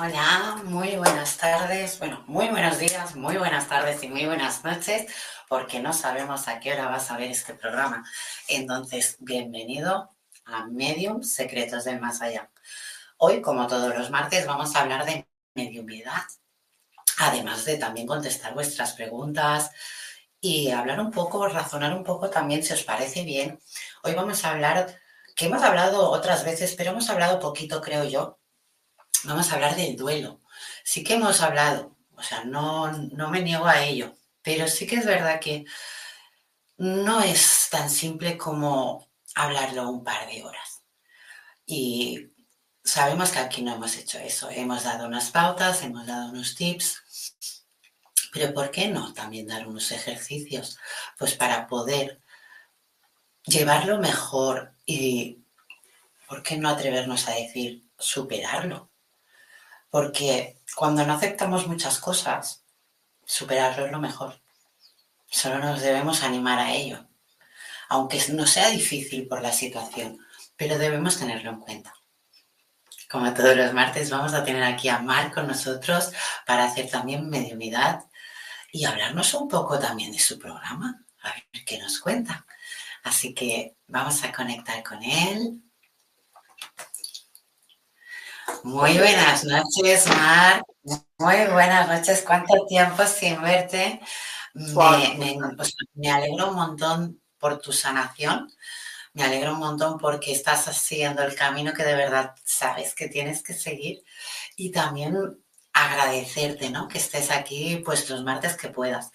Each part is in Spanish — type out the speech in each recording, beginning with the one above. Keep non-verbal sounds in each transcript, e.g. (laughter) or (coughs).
Hola, muy buenas tardes, bueno, muy buenos días, muy buenas tardes y muy buenas noches, porque no sabemos a qué hora vas a ver este programa. Entonces, bienvenido a Medium Secretos del Más Allá. Hoy, como todos los martes, vamos a hablar de mediumidad, además de también contestar vuestras preguntas y hablar un poco, razonar un poco también, si os parece bien. Hoy vamos a hablar, que hemos hablado otras veces, pero hemos hablado poquito, creo yo, vamos a hablar del duelo. Sí que hemos hablado, o sea, no, no me niego a ello, pero sí que es verdad que no es tan simple como hablarlo un par de horas. Y sabemos que aquí no hemos hecho eso. Hemos dado unas pautas, hemos dado unos tips, pero ¿por qué no también dar unos ejercicios? Pues para poder llevarlo mejor y ¿por qué no atrevernos a decir superarlo? Porque cuando no aceptamos muchas cosas, superarlo es lo mejor. Solo nos debemos animar a ello. Aunque no sea difícil por la situación, pero debemos tenerlo en cuenta. Como todos los martes, vamos a tener aquí a Mar con nosotros para hacer también mediunidad y hablarnos un poco también de su programa, a ver qué nos cuenta. Así que vamos a conectar con él. Muy buenas noches, Mar. Muy buenas noches. ¿Cuánto tiempo sin verte? Pues, me, alegro un montón por tu sanación. Me alegro un montón porque estás siguiendo el camino que de verdad sabes que tienes que seguir. Y también agradecerte, ¿no? Que estés aquí, pues los martes que puedas.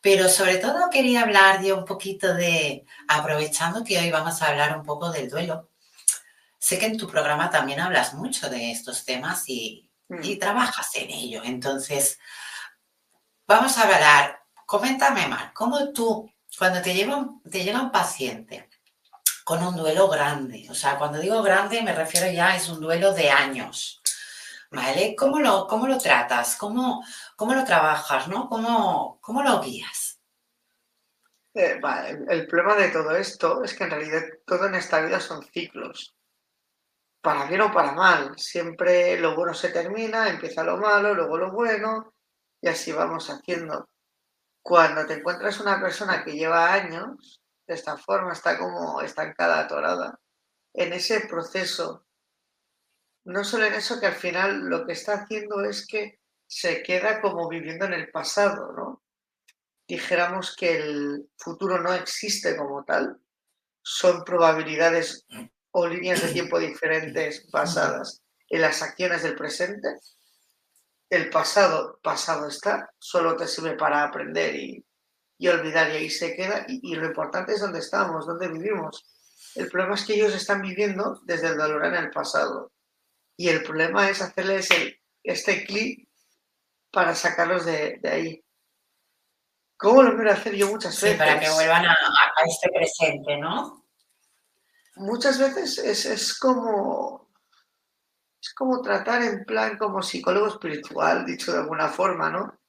Pero sobre todo quería hablar yo un poquito de, aprovechando que hoy vamos a hablar un poco del duelo, Sé que en tu programa también hablas mucho de estos temas y, mm. trabajas en ello. Entonces, vamos a hablar. Coméntame, Mar, ¿cómo tú, cuando te llega, te llega un paciente con un duelo grande, o sea, cuando digo grande me refiero ya es un duelo de años, ¿vale? ¿Cómo lo, cómo lo tratas? ¿Cómo, ¿Cómo lo trabajas? ¿no? ¿Cómo, cómo lo guías? Eh, el problema de todo esto es que en realidad todo en esta vida son ciclos para bien o para mal. Siempre lo bueno se termina, empieza lo malo, luego lo bueno, y así vamos haciendo. cuando te encuentras una persona que lleva años de esta forma, está como estancada, atorada, en ese proceso, no solo en eso, que al final lo que está haciendo es que se queda como viviendo en el pasado, ¿no? Dijéramos que el futuro no existe como tal, son probabilidades o líneas de tiempo diferentes basadas en las acciones del presente el pasado, pasado está, solo te sirve para aprender y, olvidar y ahí se queda. Y, lo importante es dónde estamos, dónde vivimos. El problema es que ellos están viviendo desde el dolor en el pasado. Y el problema es hacerles este clic para sacarlos de, ahí. ¿Cómo lo quiero hacer yo muchas veces? para que vuelvan a, este presente, ¿no? Muchas veces es, es como es como tratar en plan como psicólogo espiritual, dicho de alguna forma, ¿no?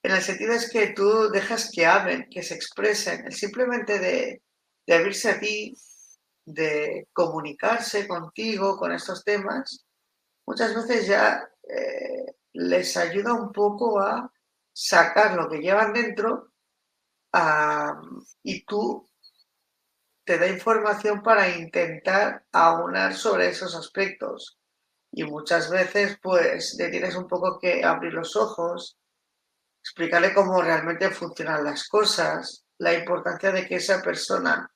En el sentido es que tú dejas que hablen, que se expresen, simplemente de, abrirse a ti, de comunicarse contigo con estos temas, muchas veces ya eh, les ayuda un poco a sacar lo que llevan dentro y tú te da información para intentar aunar sobre esos aspectos y muchas veces pues le tienes un poco que abrir los ojos, explicarle cómo realmente funcionan las cosas, la importancia de que esa persona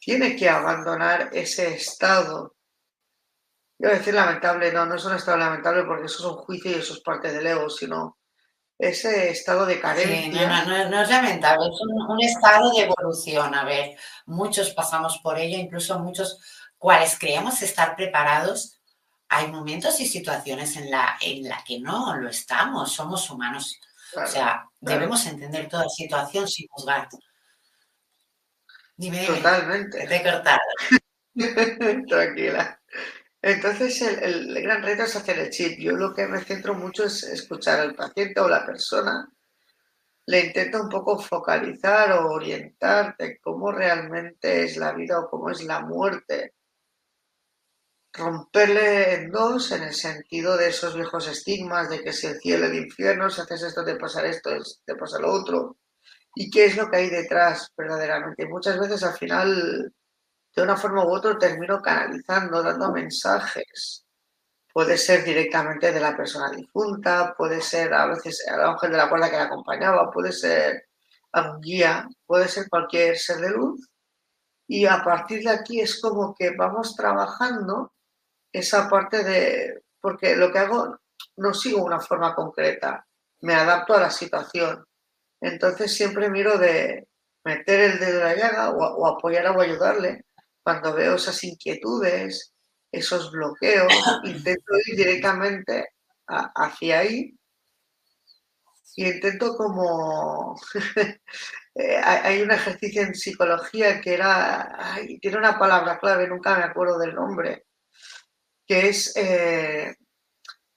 tiene que abandonar ese estado. Yo decir lamentable, no, no es un estado lamentable porque eso es un juicio y eso es parte del ego, sino ese estado de carencia. no, es lamentable, es un, un, estado de evolución. A ver, muchos pasamos por ello, incluso muchos cuales creemos estar preparados hay momentos y situaciones en la, en la que no lo estamos, somos humanos. o sea, debemos entender toda situación sin juzgar. Dime, Totalmente. Te he cortado. (laughs) Tranquila. Entonces, el, gran reto es hacer el chip. Yo lo que me centro mucho es escuchar al paciente o la persona. Le intento un poco focalizar o orientar de cómo realmente es la vida o cómo es la muerte romperle en dos en el sentido de esos viejos estigmas de que si el cielo el infierno, si haces esto te pasa esto, te pasa lo otro. ¿Y qué es lo que hay detrás verdaderamente? Muchas veces al final, de una forma u otra, termino canalizando, dando mensajes. Puede ser directamente de la persona difunta, puede ser a veces al ángel de la cuerda que la acompañaba, puede ser algún guía, puede ser cualquier ser de luz. Y a partir de aquí es como que vamos trabajando esa parte de, porque lo que hago no sigo una forma concreta, me adapto a la situación. Entonces siempre miro de meter el dedo en la llaga o, apoyar o ayudarle cuando veo esas inquietudes, esos bloqueos, (coughs) intento ir directamente hacia ahí y intento como... (laughs) Eh, hay un ejercicio en psicología que era... tiene una palabra clave, nunca me acuerdo del nombre, que es, eh,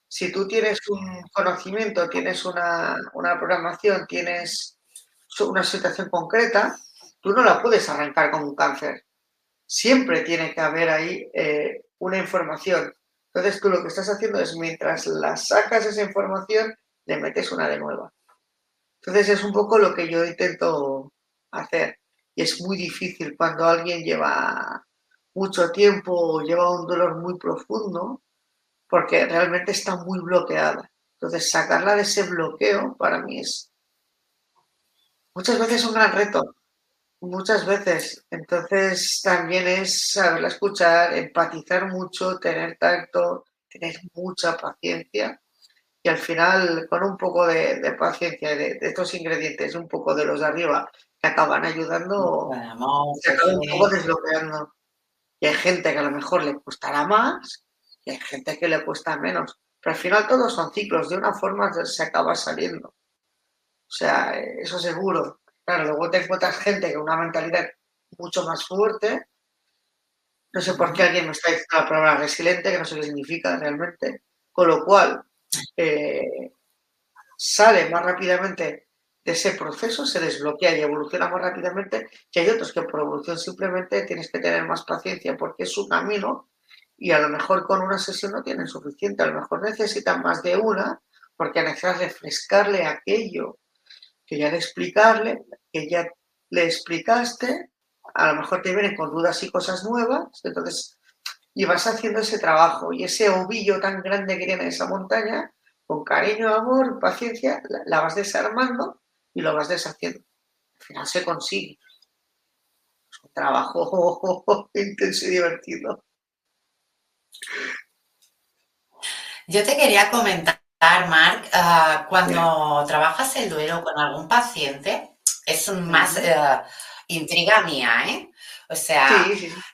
si tú tienes un conocimiento, tienes una, programación, tienes una situación concreta, tú no la puedes arrancar con un cáncer. Siempre tiene que haber ahí eh, una información. Entonces tú lo que estás haciendo es, mientras la sacas esa información, le metes una de nueva. Entonces es un poco lo que yo intento hacer. Y es muy difícil cuando alguien lleva mucho tiempo lleva un dolor muy profundo porque realmente está muy bloqueada. Entonces, sacarla de ese bloqueo para mí es muchas veces un gran reto, muchas veces. Entonces, también es saberla escuchar, empatizar mucho, tener tacto, tener mucha paciencia y al final, con un poco de, paciencia de, de, estos ingredientes, un poco de los de arriba, que acaban ayudando, se acaban un poco desbloqueando. Y hay gente que a lo mejor le costará más y hay gente que le cuesta menos. Pero al final todos son ciclos, de una forma se acaba saliendo. O sea, eso seguro. Luego te encuentras gente con una mentalidad mucho más fuerte. No sé por qué alguien me está diciendo la palabra resiliente, que no sé qué significa realmente. Con lo cual, eh, sale más rápidamente de ese proceso se desbloquea y evoluciona más rápidamente que hay otros que por evolución simplemente tienes que tener más paciencia porque es un camino y a lo mejor con una sesión no tienen suficiente, a lo mejor necesitan más de una porque necesitas refrescarle aquello que ya de explicarle, que ya le explicaste, a lo mejor te vienen con dudas y cosas nuevas, entonces, y vas haciendo ese trabajo y ese ovillo tan grande que tiene esa montaña, con cariño, amor, paciencia, la, vas desarmando y lo vas deshaciendo. Al final se consigue. Es un trabajo (laughs) intenso y divertido. Yo te quería comentar, Marc, ah, cuando trabajas el duelo con algún paciente, es más eh, intriga mía, ¿eh? O sea,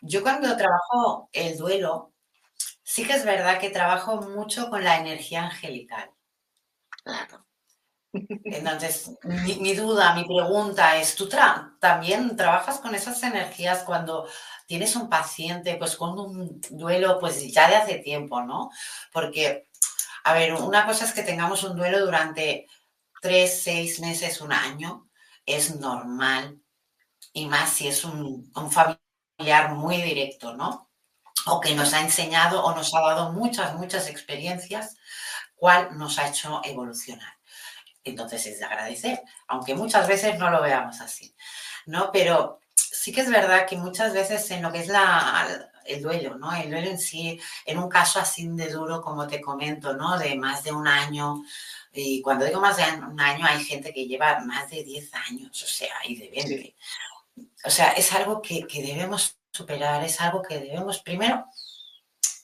yo cuando trabajo el duelo, sí que es verdad que trabajo mucho con la energía angelical. Entonces, mi, duda, mi pregunta es, ¿tú también trabajas con esas energías cuando tienes un paciente pues con un duelo pues ya de hace tiempo, ¿no? Porque, a ver, una cosa es que tengamos un duelo durante tres, seis meses, un año, es normal, y más si es un, familiar muy directo, ¿no? O que nos ha enseñado o nos ha dado muchas, muchas experiencias, cuál nos ha hecho evolucionar. Entonces es de agradecer, aunque muchas veces no lo veamos así, ¿no? Pero sí que es verdad que muchas veces en lo que es la, el duelo, ¿no? El duelo en sí, en un caso así de duro, como te comento, ¿no? De más de un año, y cuando digo más de un año, hay gente que lleva más de 10 años, o sea, y de 20. O sea, es algo que, que debemos superar, es algo que debemos primero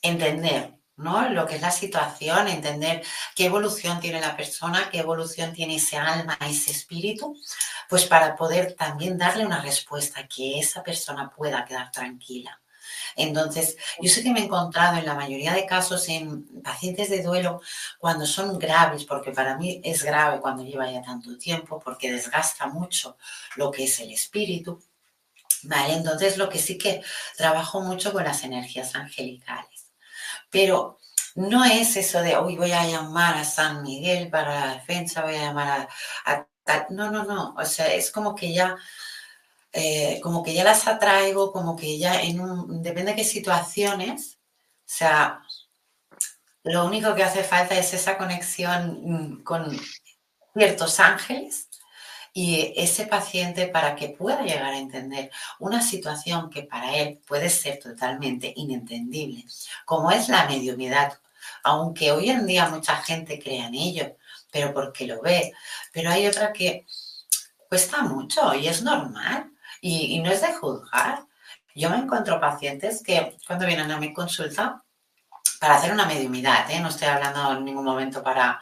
entender, ¿no? Lo que es la situación, entender qué evolución tiene la persona, qué evolución tiene ese alma, ese espíritu, pues para poder también darle una respuesta, que esa persona pueda quedar tranquila. Entonces, yo sé que me he encontrado en la mayoría de casos en pacientes de duelo cuando son graves, porque para mí es grave cuando lleva ya tanto tiempo, porque desgasta mucho lo que es el espíritu. Entonces lo que sí que trabajo mucho con las energías angelicales. Pero no es eso de, hoy voy a llamar a San Miguel para la defensa, voy a llamar a, a no, no, no. O sea, es como que ya eh, como que ya las atraigo, como que ya en un, depende de qué situaciones, o sea, lo único que hace falta es esa conexión mm, con ciertos ángeles y ese paciente para que pueda llegar a entender una situación que para él puede ser totalmente inentendible, como es la mediumidad, aunque hoy en día mucha gente crea en ello, pero porque lo ve, pero hay otra que cuesta mucho y es normal. Y, no es de juzgar. Yo me encuentro pacientes que cuando vienen a mi consulta para hacer una mediumidad, ¿eh? no estoy hablando en ningún momento para,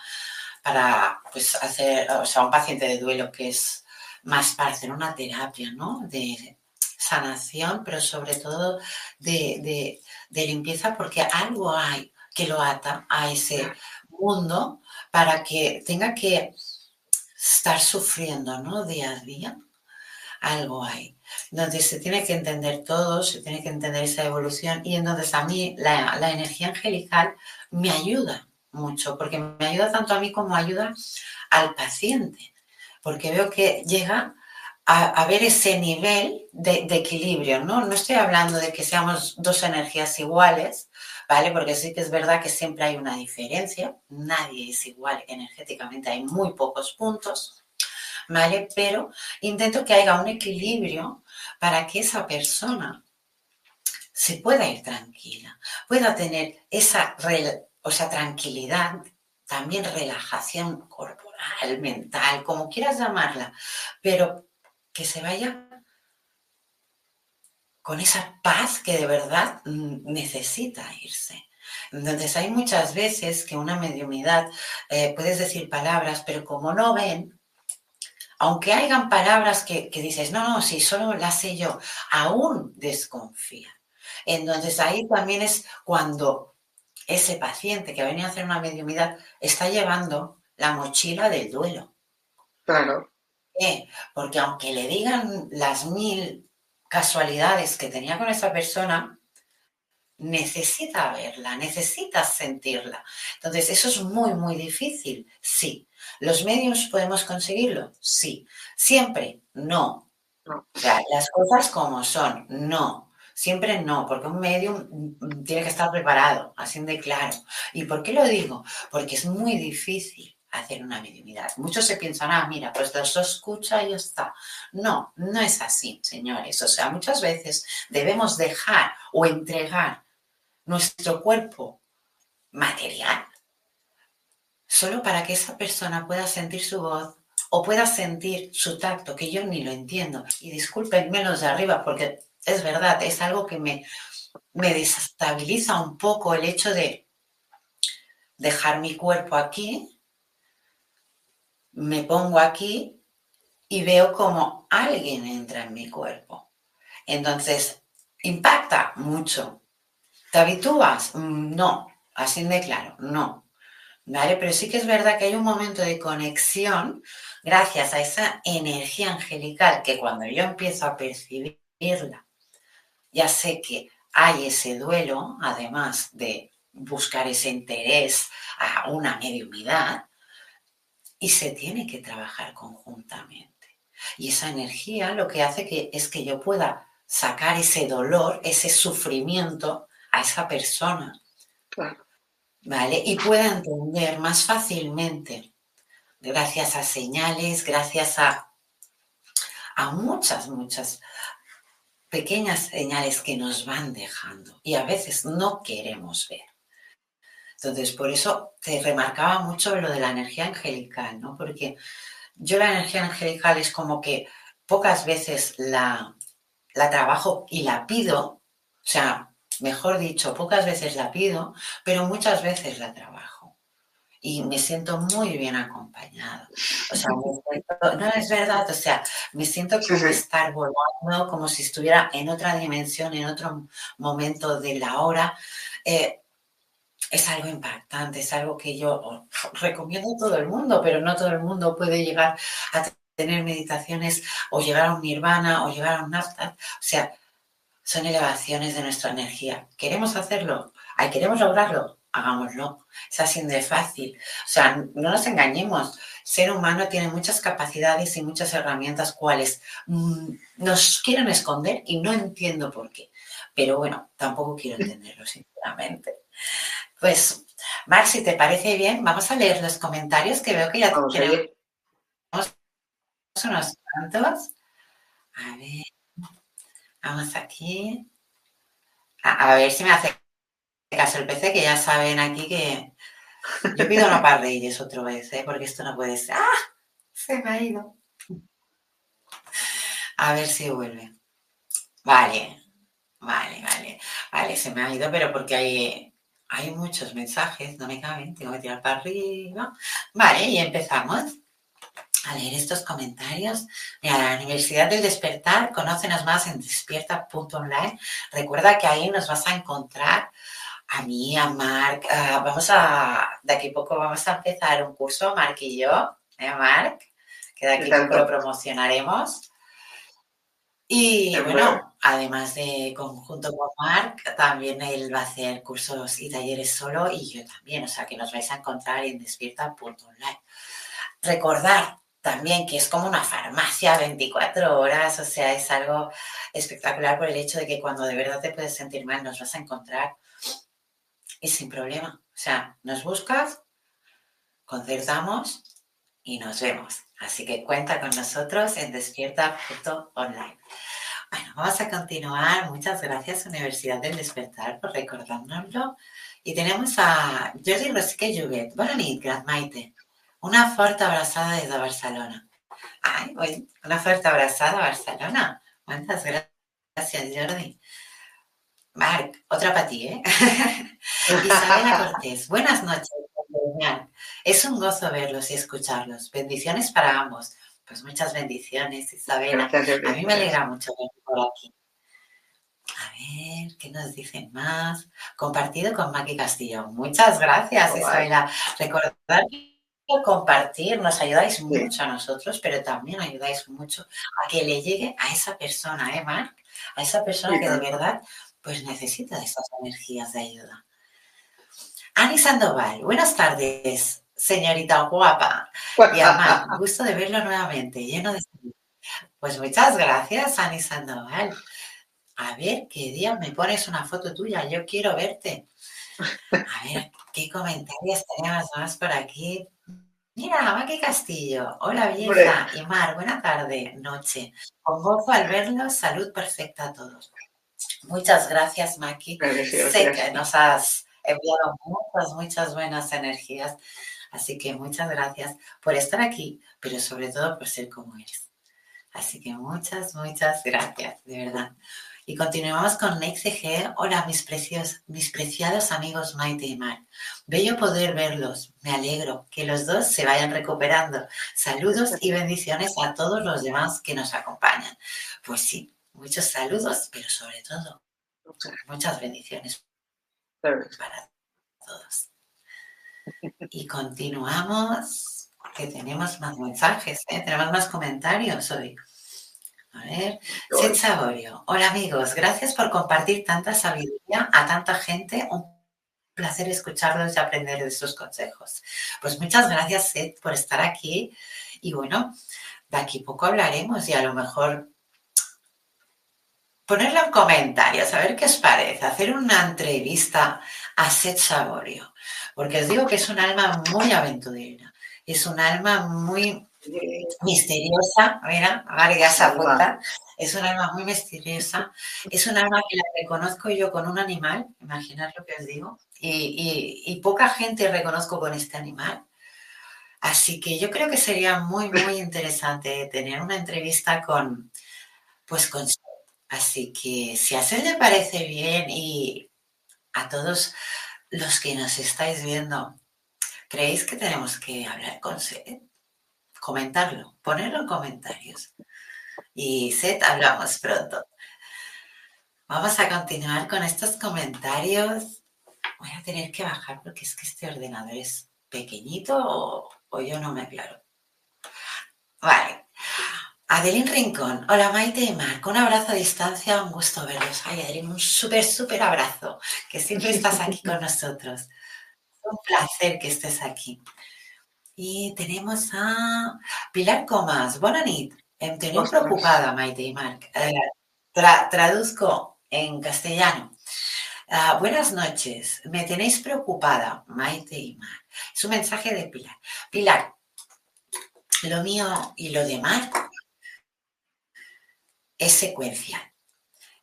para pues, hacer, o sea, un paciente de duelo que es más para hacer una terapia, ¿no? De sanación, pero sobre todo de, de limpieza, porque algo hay que lo ata a ese mundo para que tenga que estar sufriendo, ¿no? Día a día algo hay. Entonces se tiene que entender todo, se tiene que entender esa evolución y entonces a mí la, energía angelical me ayuda mucho, porque me ayuda tanto a mí como ayuda al paciente, porque veo que llega a, ver ese nivel de, de, equilibrio, ¿no? No estoy hablando de que seamos dos energías iguales, ¿vale? Porque sí que es verdad que siempre hay una diferencia, nadie es igual energéticamente, hay muy pocos puntos, ¿vale? Pero intento que haya un equilibrio para que esa persona se pueda ir tranquila, pueda tener esa, o sea, tranquilidad, también relajación corporal, mental, como quieras llamarla, pero que se vaya con esa paz que de verdad necesita irse. Entonces hay muchas veces que una mediumidad, eh, puedes decir palabras, pero como no ven, aunque hayan palabras que, dices, no, no, si solo las sé yo, aún desconfía. Entonces ahí también es cuando ese paciente que venía a hacer una mediumidad está llevando la mochila del duelo. Claro. Porque aunque le digan las mil casualidades que tenía con esa persona, necesita verla, necesita sentirla. Entonces, eso es muy, muy difícil, sí. ¿Los medios podemos conseguirlo? Sí. ¿Siempre? No. O sea, las cosas como son, no. Siempre no, porque un medium tiene que estar preparado, así de claro. ¿Y por qué lo digo? Porque es muy difícil hacer una mediunidad. Muchos se piensan, ah, mira, pues eso escucha y ya está. No, no es así, señores. O sea, muchas veces debemos dejar o entregar nuestro cuerpo material solo para que esa persona pueda sentir su voz o pueda sentir su tacto, que yo ni lo entiendo. Y disculpenme los de arriba, porque es verdad, es algo que me, me desestabiliza un poco el hecho de dejar mi cuerpo aquí, me pongo aquí y veo como alguien entra en mi cuerpo. Entonces, impacta mucho. ¿Te habitúas? Mm, no, así de claro, no. ¿Vale? Pero sí que es verdad que hay un momento de conexión gracias a esa energía angelical que cuando yo empiezo a percibirla, ya sé que hay ese duelo, además de buscar ese interés a una mediumidad, y se tiene que trabajar conjuntamente. Y esa energía lo que hace que, es que yo pueda sacar ese dolor, ese sufrimiento a esa persona. ¿Vale? Y pueda entender más fácilmente, gracias a señales, gracias a, a muchas, muchas pequeñas señales que nos van dejando y a veces no queremos ver. Entonces, por eso te remarcaba mucho lo de la energía angelical, ¿no? Porque yo la energía angelical es como que pocas veces la, la trabajo y la pido, o sea, mejor dicho, pocas veces la pido, pero muchas veces la trabajo y me siento muy bien acompañado. O sea, no es verdad, o sea, me siento como estar volando, como si estuviera en otra dimensión, en otro momento de la hora. Eh, es algo impactante, es algo que yo recomiendo a todo el mundo, pero no todo el mundo puede llegar a tener meditaciones o llegar a un nirvana o llegar a un nafta. O sea, son elevaciones de nuestra energía. ¿Queremos hacerlo? ¿Queremos lograrlo? hagámoslo. Es así de fácil. O sea, no nos engañemos. ser humano tiene muchas capacidades y muchas herramientas cuales mm, nos quieren esconder y no entiendo por qué. Pero bueno, tampoco quiero entenderlo, sinceramente. Pues, Max, si te parece bien, vamos a leer los comentarios que veo que ya tenemos unos cuantos. A ver, vamos aquí. a ver si me hace caso el PC, que ya saben aquí que yo pido una par de ellos otra vez, ¿eh? porque esto no puede ser. ¡Ah! Se me ha ido. A ver si vuelve. Vale, vale, vale. Vale, se me ha ido, pero porque hay, hay muchos mensajes, no me caben, tengo que tirar para arriba. Vale, y empezamos a leer estos comentarios. Mira, la Universidad del Despertar, conócenos más en despierta.online. Recuerda que ahí nos vas a encontrar a mí, a Marc, ah, vamos a, de aquí a poco vamos a empezar un curso, Marc y yo, ¿eh, Marc? Que de aquí a poco lo promocionaremos. Y bueno, además de conjunto con Marc, también él va a hacer cursos y talleres solo y yo también, o sea que nos vais a encontrar en despierta.online. Recordar también que es como una farmacia 24 horas, o sea, es algo espectacular por el hecho de que cuando de verdad te puedes sentir mal nos vas a encontrar y sin problema. O sea, nos buscas, concertamos y nos vemos. Así que cuenta con nosotros en despierta.online. Bueno, vamos a continuar. Muchas gracias, Universidad del Despertar, por recordárnoslo. Y tenemos a Jordi Rosque Juguet. Noches, Gran Maite. Una fuerte abrazada desde Barcelona. Ay, una fuerte abrazada a Barcelona. Muchas gracias, Jordi. Marc, otra para ti, ¿eh? (laughs) Isabela Cortés, buenas noches. Es un gozo verlos y escucharlos. Bendiciones para ambos. Pues muchas bendiciones, Isabela. A mí me alegra mucho verlos por aquí. A ver, ¿qué nos dicen más? Compartido con Maki Castillo. Muchas gracias, Isabela. Recordad que compartir nos ayudáis mucho a nosotros, pero también ayudáis mucho a que le llegue a esa persona, ¿eh, Marc? A esa persona que de verdad pues necesita esas energías de ayuda. Ani Sandoval, buenas tardes, señorita guapa. Y además, gusto de verlo nuevamente, lleno de... Pues muchas gracias, Ani Sandoval. A ver, ¿qué día me pones una foto tuya? Yo quiero verte. A ver, ¿qué comentarios tenemos más por aquí? Mira, Maki Castillo. Hola, vieja. Y Mar, buena tarde, noche. Con gozo al verlos, salud perfecta a todos. Muchas gracias, Maki. Sé que nos has enviado muchas, muchas buenas energías. Así que muchas gracias por estar aquí, pero sobre todo por ser como eres. Así que muchas, muchas gracias, de verdad. Y continuamos con NextG. Hola, mis, precios, mis preciados amigos Maite y Mar. Bello poder verlos. Me alegro que los dos se vayan recuperando. Saludos y bendiciones a todos los demás que nos acompañan. Pues sí, muchos saludos, pero sobre todo muchas bendiciones para todos. Y continuamos, que tenemos más mensajes, ¿eh? tenemos más comentarios hoy. A ver, Seth Saborio. Hola amigos, gracias por compartir tanta sabiduría a tanta gente. Un placer escucharlos y aprender de sus consejos. Pues muchas gracias, Seth, por estar aquí. Y bueno, de aquí poco hablaremos y a lo mejor ponerlo en comentarios, a ver qué os parece, hacer una entrevista a Seth Saborio, porque os digo que es un alma muy aventurera, es un alma muy misteriosa, mira, María se apunta, es un alma muy misteriosa, es un alma que la reconozco yo con un animal, imaginad lo que os digo, y, poca gente reconozco con este animal. Así que yo creo que sería muy, muy interesante tener una entrevista con, pues con... Así que si a él le parece bien y a todos los que nos estáis viendo, ¿creéis que tenemos que hablar con Seth? Comentarlo, ponerlo en comentarios. Y Seth, hablamos pronto. Vamos a continuar con estos comentarios. Voy a tener que bajar porque es que este ordenador es pequeñito o, yo no me aclaro. Vale. Adelín Rincón. Hola Maite y Marco. Un abrazo a distancia, un gusto verlos. Ay, Adelín, un súper, súper abrazo. Que siempre estás aquí con (laughs) nosotros. Un placer que estés aquí. Y tenemos a Pilar Comas. Bona nit. Em preocupada, Maite y Marc. Eh, traduzco en castellano. Ah, buenas noches. Me tenéis preocupada, Maite y Marc. Es un mensaje de Pilar. Pilar, lo mío y lo de Marc es secuencia.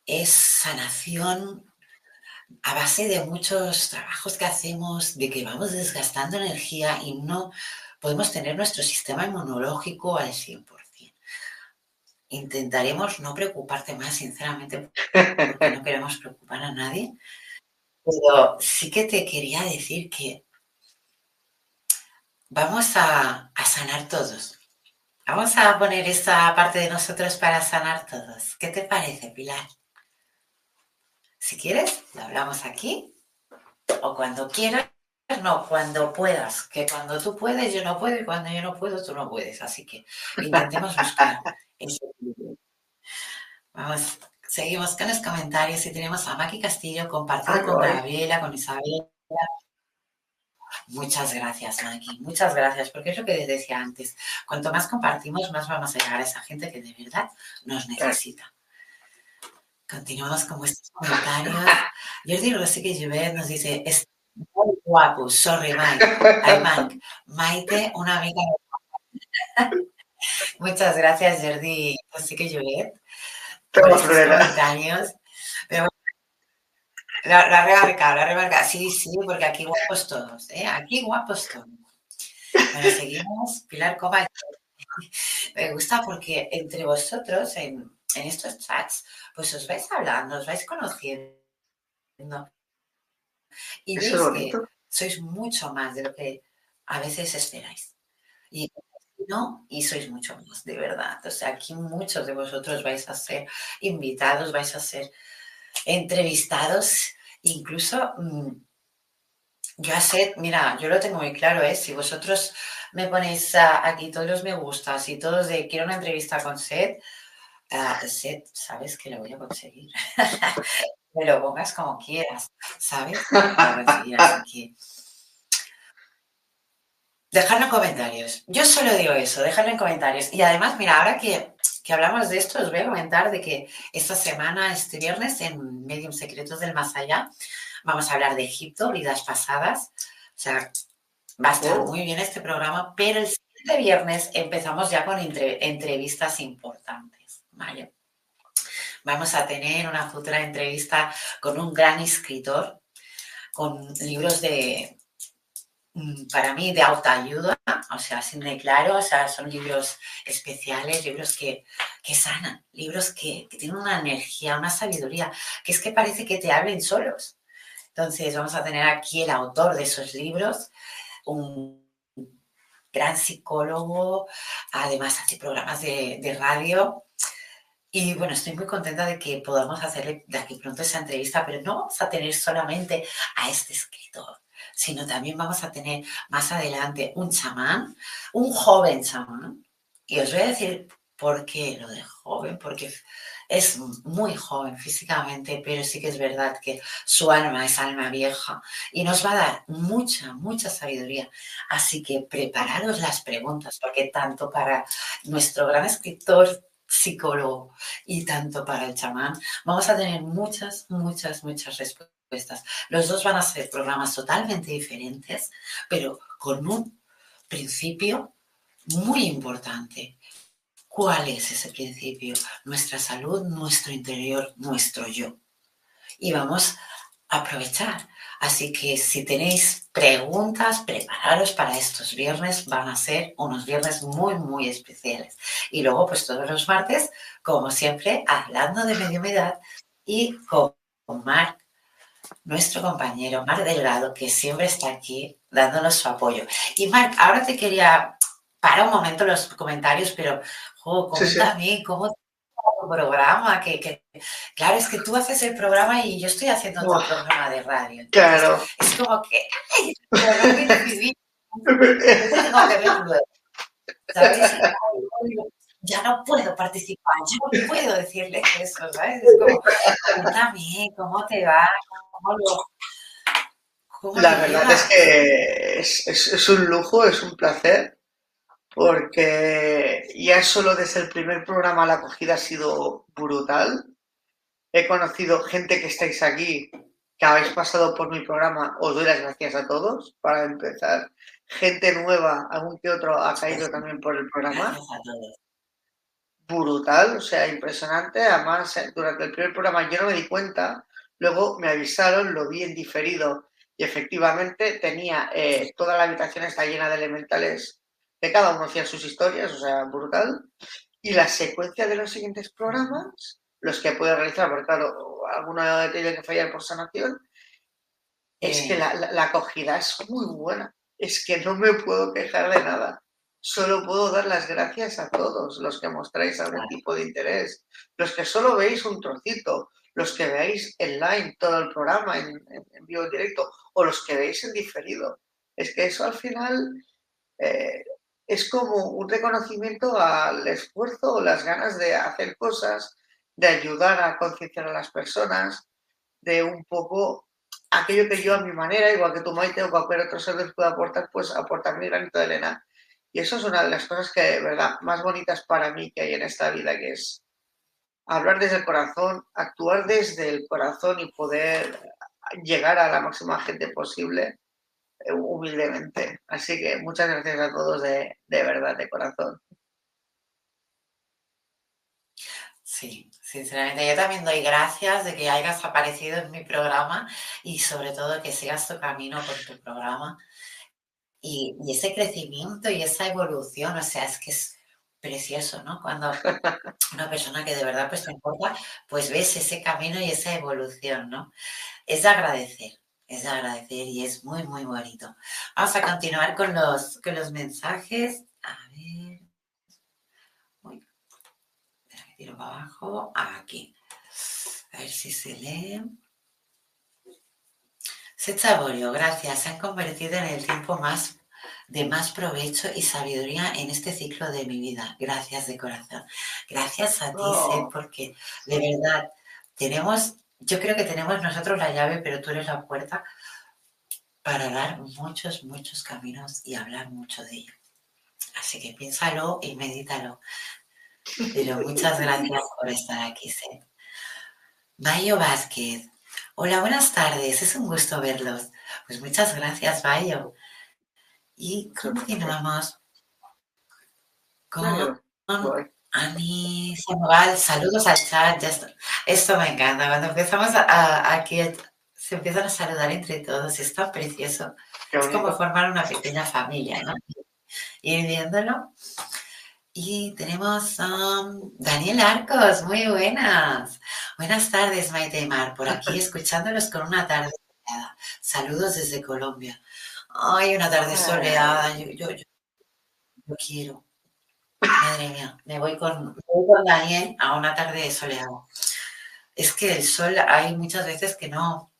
Es sanación a base de muchos trabajos que hacemos, de que vamos desgastando energía y no podemos tener nuestro sistema inmunológico al 100%. Intentaremos no preocuparte más, sinceramente, porque no queremos preocupar a nadie. Pero sí que te quería decir que vamos a, a sanar todos. Vamos a poner esta parte de nosotros para sanar todos. ¿Qué te parece, Pilar? Si quieres, lo hablamos aquí o cuando quieras no, cuando puedas, que cuando tú puedes yo no puedo y cuando yo no puedo tú no puedes. Así que intentemos buscar ese Vamos, seguimos con los comentarios y tenemos a Maki Castillo compartido con Gabriela, con Isabel. Muchas gracias, Maki. Muchas gracias, porque es lo que les decía antes. Cuanto más compartimos, más vamos a llegar a esa gente que de verdad nos necesita. Continuamos con vuestros comentarios. (laughs) Jordi Rosique Juvet nos dice, muy guapo, sorry Mike. Mike. Maite, una amiga. (laughs) Muchas gracias, Jordi. Así que Juliet, por estos comentarios. Pero remarca, la remarca. Sí, sí, porque aquí guapos todos, ¿eh? Aquí guapos todos. Bueno, seguimos. Pilar Coma. (laughs) Me gusta porque entre vosotros, en, en estos chats, pues os vais hablando, os vais conociendo y veis que sois mucho más de lo que a veces esperáis. Y no, y sois mucho más, de verdad. O sea, aquí muchos de vosotros vais a ser invitados, vais a ser entrevistados, incluso mm, yo Seth, mira, yo lo tengo muy claro, ¿eh? Si vosotros me ponéis aquí todos los me gustas y todos de quiero una entrevista con Seth, uh, Seth, sabes que lo voy a conseguir. (laughs) me lo pongas como quieras, (laughs) ¿sabes? Dejadlo en comentarios. Yo solo digo eso, dejadlo en comentarios. Y además, mira, ahora que, que, hablamos de esto, os voy a comentar de que esta semana, este viernes, en Medium Secretos del Más Allá, vamos a hablar de Egipto, vidas pasadas. O sea, Va a estar oh. muy bien este programa, pero el siguiente viernes empezamos ya con entrevistas importantes, ¿vale? Vamos a tener una futura entrevista con un gran escritor, con libros de, mm, para mí, de autoayuda, o sea, sin de claro, o sea, son libros especiales, libros que, sanan, libros que, que, tienen una energía, una sabiduría, que es que parece que te hablen solos. Entonces, vamos a tener aquí el autor de esos libros, un gran psicólogo, además hace programas de, radio. Y bueno, estoy muy contenta de que podamos hacerle de aquí pronto esa entrevista, pero no vamos a tener solamente a este escritor, sino también vamos a tener más adelante un chamán, un joven chamán. Y os voy a decir por qué lo de joven, porque es muy joven físicamente, pero sí que es verdad que su alma es alma vieja y nos va a dar mucha, mucha sabiduría. Así que prepararos las preguntas, porque tanto para nuestro gran escritor psicólogo y tanto para el chamán, vamos a tener muchas, muchas, muchas respuestas. Los dos van a ser programas totalmente diferentes, pero con un principio muy importante ¿Cuál es ese principio? Nuestra salud, nuestro interior, nuestro yo. Y vamos a aprovechar. Así que si tenéis preguntas, prepararos para estos viernes. Van a ser unos viernes muy, muy especiales. Y luego, pues todos los martes, como siempre, hablando de mediumidad y con Marc, nuestro compañero Marc Delgado, que siempre está aquí dándonos su apoyo. Y Marc, ahora te quería para un momento los comentarios, pero jo, coméntame cómo tu programa, que, claro, es que tú haces el programa y yo estoy haciendo otro programa de radio. claro. Es como que, Ya no puedo participar, ya no puedo decirles eso, ¿sabes? Es como, cuéntame, ¿cómo te va? ¿Cómo lo, la verdad es que es, un lujo, es un placer porque ya solo desde el primer programa la acogida ha sido brutal. He conocido gente que estáis aquí, que habéis pasado por mi programa, os doy las gracias a todos, para empezar. Gente nueva, algún que otro ha caído también por el programa. Brutal, o sea, impresionante. Además, eh, durante el primer programa yo no me di cuenta, luego me avisaron, lo vi en diferido y efectivamente tenía eh, toda la habitación está llena de elementales de cada uno hacía sus historias, o sea, brutal. Y la secuencia de los siguientes programas, los que puedo realizar, porque claro, alguna tiene que fallar por sanación, es que la, la, acogida es muy buena. Es que no me puedo quejar de nada. Solo puedo dar las gracias a todos los que mostráis algún tipo de interés, los que solo veis un trocito, los que veáis en line todo el programa en, en, vivo directo o los que veis en diferido. Es que eso al final eh, es como un reconocimiento al esfuerzo o las ganas de hacer cosas, de ayudar a concienciar a las personas, de un poco aquello que yo a mi manera, igual que tú Maite o cualquier otro ser les pueda aportar, pues aportar mi granito de arena. Y eso es una de las cosas que, verdad, más bonitas para mí que hay en esta vida, que es hablar desde el corazón, actuar desde el corazón y poder llegar a la máxima gente posible humildemente. Así que muchas gracias a todos de, verdad, de corazón. Sí, sinceramente yo también doy gracias de que hayas aparecido en mi programa y sobre todo que sigas tu camino con tu programa y, ese crecimiento y esa evolución, o sea, es que es precioso, ¿no? Cuando (laughs) una persona que de verdad pues te importa, pues ves ese camino y esa evolución, ¿no? Es de agradecer, es de agradecer y es muy, muy bonito. Vamos a continuar con los, con los mensajes. A ver. Uy. Espera tiro para abajo. Aquí. A ver si se lee. Setsaborio, gracias. Se han convertido en el tiempo más de más provecho y sabiduría en este ciclo de mi vida. Gracias de corazón. Gracias a ti, oh. porque de verdad tenemos yo creo que tenemos nosotros la llave, pero tú eres la puerta para dar muchos, muchos caminos y hablar mucho de ello. Así que piénsalo y medítalo. Pero muchas gracias por estar aquí, Seth. Bayo Vázquez. Hola, buenas tardes. Es un gusto verlos. Pues muchas gracias, Bayo. Y continuamos con Ani Sandoval. Saludos al chat. Esto me encanta. Cuando empezamos a, aquí, se empiezan a saludar entre todos. Está precioso. Es como formar una pequeña familia, ¿no? Ir viéndolo. Y tenemos a um, Daniel Arcos, muy buenas. Buenas tardes, Maite Mar, por aquí (laughs) escuchándolos con una tarde soleada. Saludos desde Colombia. Ay, una tarde soleada, yo, yo, yo, quiero. Madre mía, me voy, con, con Daniel a una tarde soleada. Es que el sol hay muchas veces que no,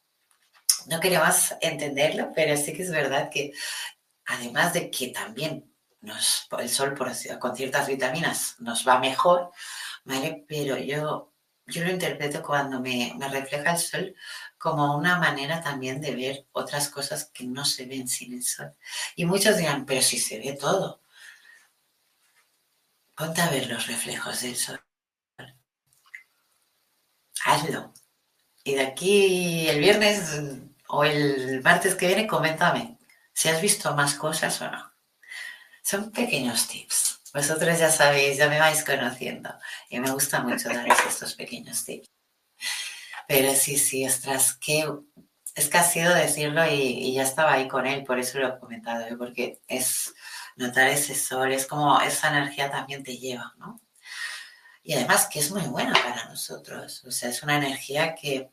no queremos entenderlo, pero sí que es verdad que además de que también nos, el sol con ciertas vitaminas nos va mejor, ¿vale? Pero yo, yo lo interpreto cuando me, me refleja el sol como una manera también de ver otras cosas que no se ven sin el sol. Y muchos dirán, pero si se ve todo. Ponte a ver los reflejos del sol. Hazlo. Y de aquí el viernes o el martes que viene, coméntame si has visto más cosas o no. Son pequeños tips. Vosotros ya sabéis, ya me vais conociendo y me gusta mucho (laughs) daros estos pequeños tips. Pero sí, sí, ostras, que es que ha sido decirlo y, ya estaba ahí con él, por eso lo he comentado, ¿eh? porque es notar ese sol, es como esa energía también te lleva, ¿no? Y además que es muy buena para nosotros, o sea, es una energía que,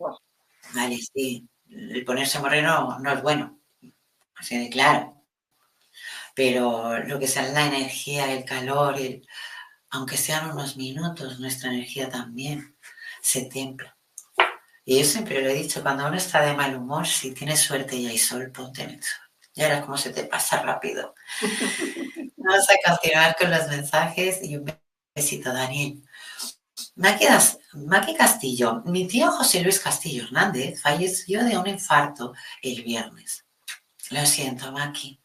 vale, sí, el ponerse moreno no es bueno, así de claro, pero lo que sea la energía, el calor, aunque sean unos minutos, nuestra energía también se templa. Y yo siempre lo he dicho, cuando uno está de mal humor, si tienes suerte y hay sol, ponte en el sol. Y ahora como se te pasa rápido. (laughs) Vamos a continuar con los mensajes y un besito, Daniel. Maki Castillo, mi tío José Luis Castillo Hernández falleció de un infarto el viernes. Lo siento, Maki.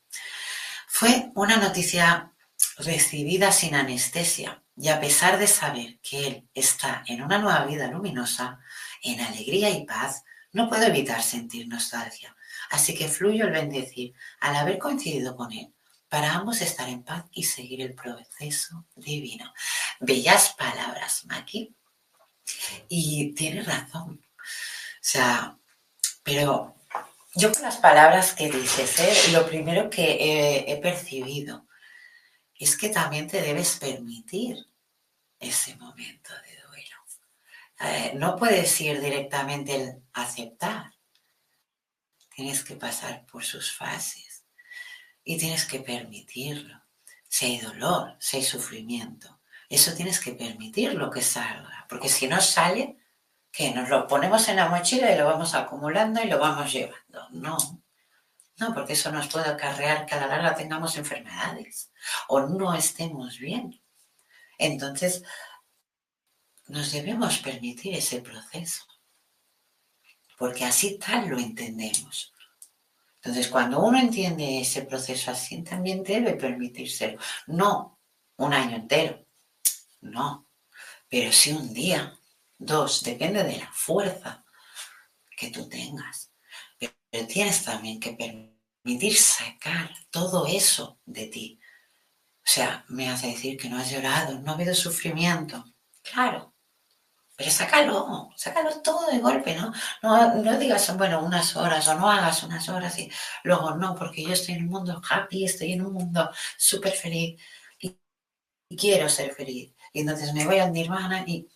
Fue una noticia recibida sin anestesia y a pesar de saber que él está en una nueva vida luminosa, en alegría y paz, no puedo evitar sentir nostalgia. Así que fluyo el bendecir al haber coincidido con él para ambos estar en paz y seguir el proceso divino. Bellas palabras, Maki. Y tiene razón. O sea, pero yo con las palabras que dices, ¿eh? lo primero que he, percibido es que también te debes permitir ese momento de duelo. Eh, no puedes ir directamente el aceptar. Tienes que pasar por sus fases y tienes que permitirlo. Si hay dolor, si hay sufrimiento, eso tienes que permitirlo que salga, porque si no sale, que nos lo ponemos en la mochila y lo vamos acumulando y lo vamos llevando. No, no, porque eso nos puede acarrear que a la larga tengamos enfermedades o no estemos bien. Entonces, nos debemos permitir ese proceso, porque así tal lo entendemos. Entonces, cuando uno entiende ese proceso así, también debe permitírselo. No un año entero, no, pero sí un día, Dos, depende de la fuerza que tú tengas. Pero tienes también que permitir sacar todo eso de ti. O sea, me hace decir que no has llorado, no ha habido sufrimiento. Claro, pero sácalo, sácalo todo de golpe, ¿no? No, no digas, bueno, unas horas o no hagas unas horas y luego no, porque yo estoy en un mundo happy, estoy en un mundo súper feliz y, quiero ser feliz. Y entonces me voy a nirvana y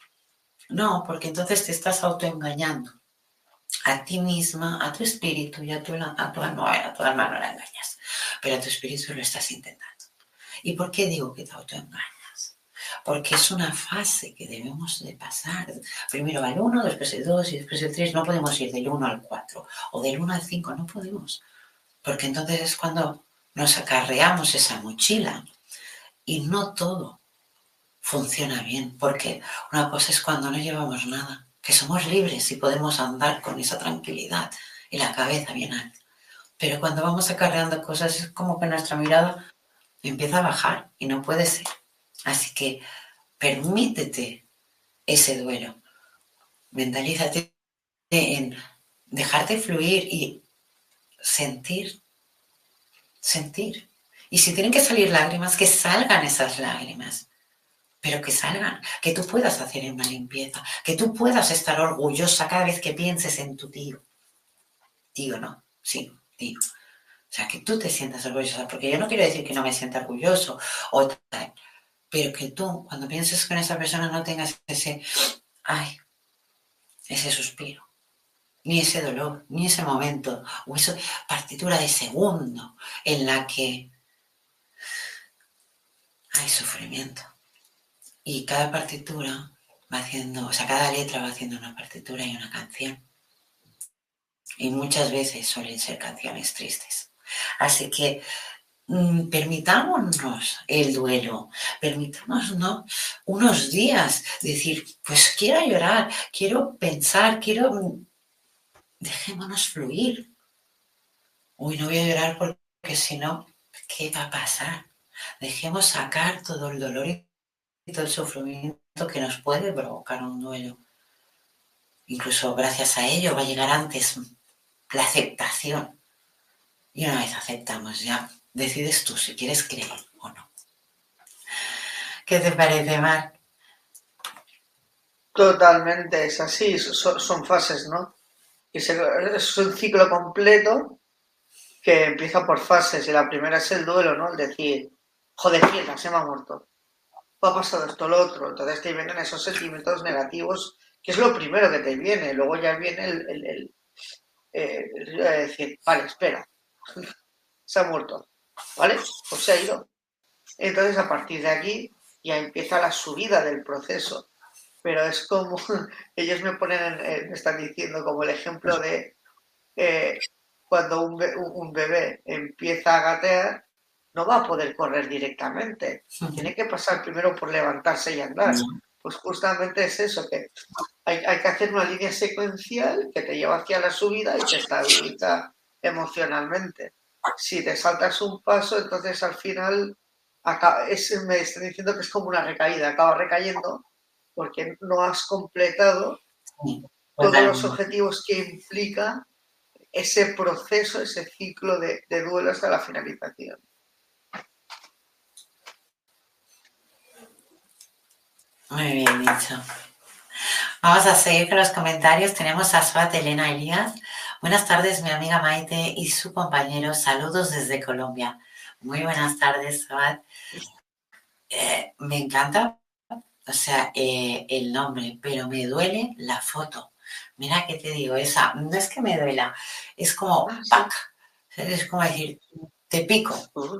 no, porque entonces te estás autoengañando a ti misma, a tu espíritu y a tu, a tu alma. a tu alma no la engañas, pero a tu espíritu lo estás intentando. ¿Y por qué digo que te autoengañas? Porque es una fase que debemos de pasar. Primero al 1, después el 2 y después el 3. No podemos ir del 1 al 4 o del 1 al 5, no podemos. Porque entonces es cuando nos acarreamos esa mochila y no todo funciona bien, porque una cosa es cuando no llevamos nada, que somos libres y podemos andar con esa tranquilidad y la cabeza bien alta. Pero cuando vamos acarreando cosas es como que nuestra mirada empieza a bajar y no puede ser. Así que permítete ese duelo. Mentalízate en dejarte fluir y sentir, sentir. Y si tienen que salir lágrimas, que salgan esas lágrimas. Pero que salgan, que tú puedas hacer una limpieza, que tú puedas estar orgullosa cada vez que pienses en tu tío. Tío, no, sí, tío. O sea, que tú te sientas orgullosa, porque yo no quiero decir que no me sienta orgulloso o tal, pero que tú, cuando pienses con esa persona, no tengas ese, ay, ese suspiro, ni ese dolor, ni ese momento, o esa partitura de segundo en la que hay sufrimiento. Y cada partitura va haciendo, o sea, cada letra va haciendo una partitura y una canción. Y muchas veces suelen ser canciones tristes. Así que permitámonos el duelo, permitámonos unos días decir, pues quiero llorar, quiero pensar, quiero... Mm, dejémonos fluir. Uy, no voy a llorar porque si no, ¿qué va a pasar? Dejemos sacar todo el dolor y todo el sufrimiento que nos puede provocar un duelo. Incluso gracias a ello va a llegar antes la aceptación. Y una vez aceptamos ya, decides tú si quieres creer o no. ¿Qué te parece, Mar? Totalmente, es así, son, fases, ¿no? es un ciclo completo que empieza por fases y la primera es el duelo, ¿no? El decir, joder, mierda, se me ha muerto. ha pasado esto, lo otro. Entonces te vienen esos sentimientos negativos, que es lo primero que te viene. Luego ya viene el, eh, decir, vale, espera, (laughs) se ha muerto, ¿vale? Pues se ha ido. Entonces a partir de aquí ya empieza la subida del proceso. Pero es como, (laughs) ellos me ponen, me están diciendo como el ejemplo de eh, cuando un, un bebé empieza a gatear, no va a poder correr directamente. Tiene que pasar primero por levantarse y andar. Pues justamente es eso, que hay, que hacer una línea secuencial que te lleva hacia la subida y te estabiliza emocionalmente. Si te saltas un paso, entonces al final me están diciendo que es como una recaída, acaba recayendo porque no has completado todos los objetivos que implica ese proceso, ese ciclo de duelo hasta la finalización. Muy bien dicho. Vamos a seguir con los comentarios. Tenemos a Suat Elena Elías. Buenas tardes, mi amiga Maite y su compañero. Saludos desde Colombia. Muy buenas tardes, Suat. Eh, me encanta, o sea, eh, el nombre, pero me duele la foto. Mira que te digo, esa, no es que me duela, es como, ah, Es como decir, te pico,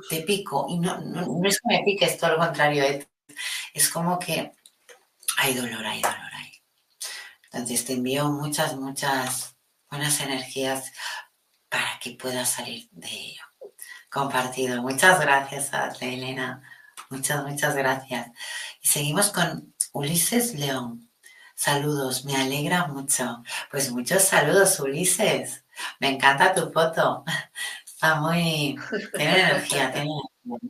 te pico. Y no, no, es que me pique, es todo lo contrario. Es como que hay dolor, hay dolor ahí. Entonces te envío muchas, muchas buenas energías para que puedas salir de ello. Compartido. Muchas gracias a Elena. Muchas, muchas gracias. Y seguimos con Ulises León. Saludos, me alegra mucho. Pues muchos saludos, Ulises. Me encanta tu foto. Está muy... Tiene energía, (laughs) tiene energía.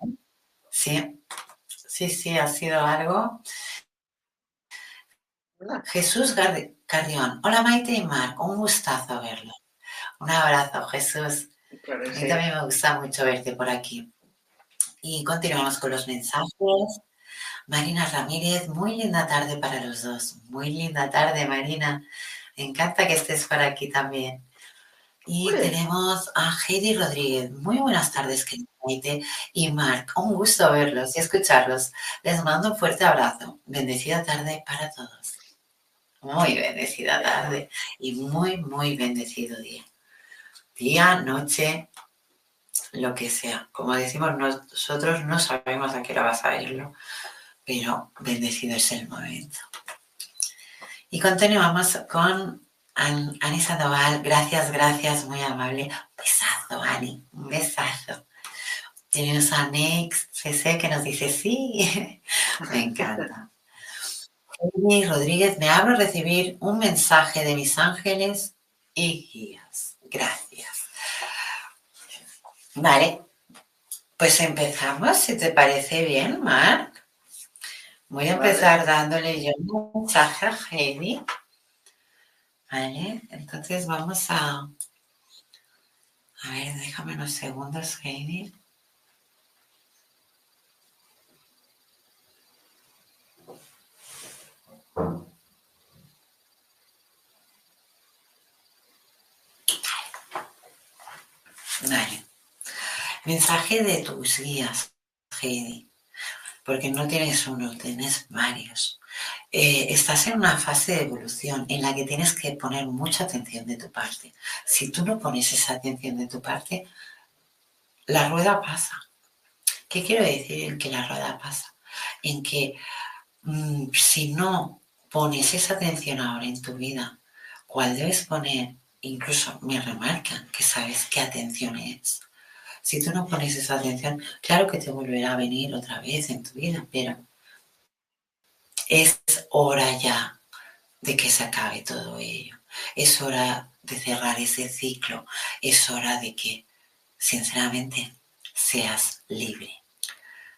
Sí, sí, sí, ha sido algo Jesús Carrión. Hola Maite y Mar, un gustazo verlo. Un abrazo, Jesús. a mí también me gusta mucho verte por aquí. Y continuamos con los mensajes. Marina Ramírez, muy linda tarde para los dos. Muy linda tarde, Marina. Me encanta que estés por aquí también. Y tenemos a Heidi Rodríguez. Muy buenas tardes, querida Maite y Marc. Un gusto verlos y escucharlos. Les mando un fuerte abrazo. Bendecida tarde para todos muy bendecida tarde y muy, muy bendecido día. Día, noche, lo que sea. Como decimos, nosotros no sabemos a qué hora vas a verlo, pero bendecido es el momento. Y continuamos con Anisa Sandoval. Gracias, gracias, muy amable. Un besazo, Ani, un besazo. Tenemos a Nex CC que nos dice sí. (laughs) Me encanta. Rodríguez, me abro a recibir un mensaje de mis ángeles y guías. Gracias. Vale, pues empezamos, si te parece bien, Marc. Voy a empezar dándole yo un mensaje a Heidi. Vale, entonces vamos a... A ver, déjame unos segundos, Heidi. Vale. Mensaje de tus guías, Heidi, porque no tienes uno, tienes varios. Eh, estás en una fase de evolución en la que tienes que poner mucha atención de tu parte. Si tú no pones esa atención de tu parte, la rueda pasa. ¿Qué quiero decir en que la rueda pasa? En que mm, si no pones esa atención ahora en tu vida, ¿cuál debes poner? Incluso me remarcan que sabes qué atención es. Si tú no pones esa atención, claro que te volverá a venir otra vez en tu vida, pero es hora ya de que se acabe todo ello. Es hora de cerrar ese ciclo. Es hora de que, sinceramente, seas libre.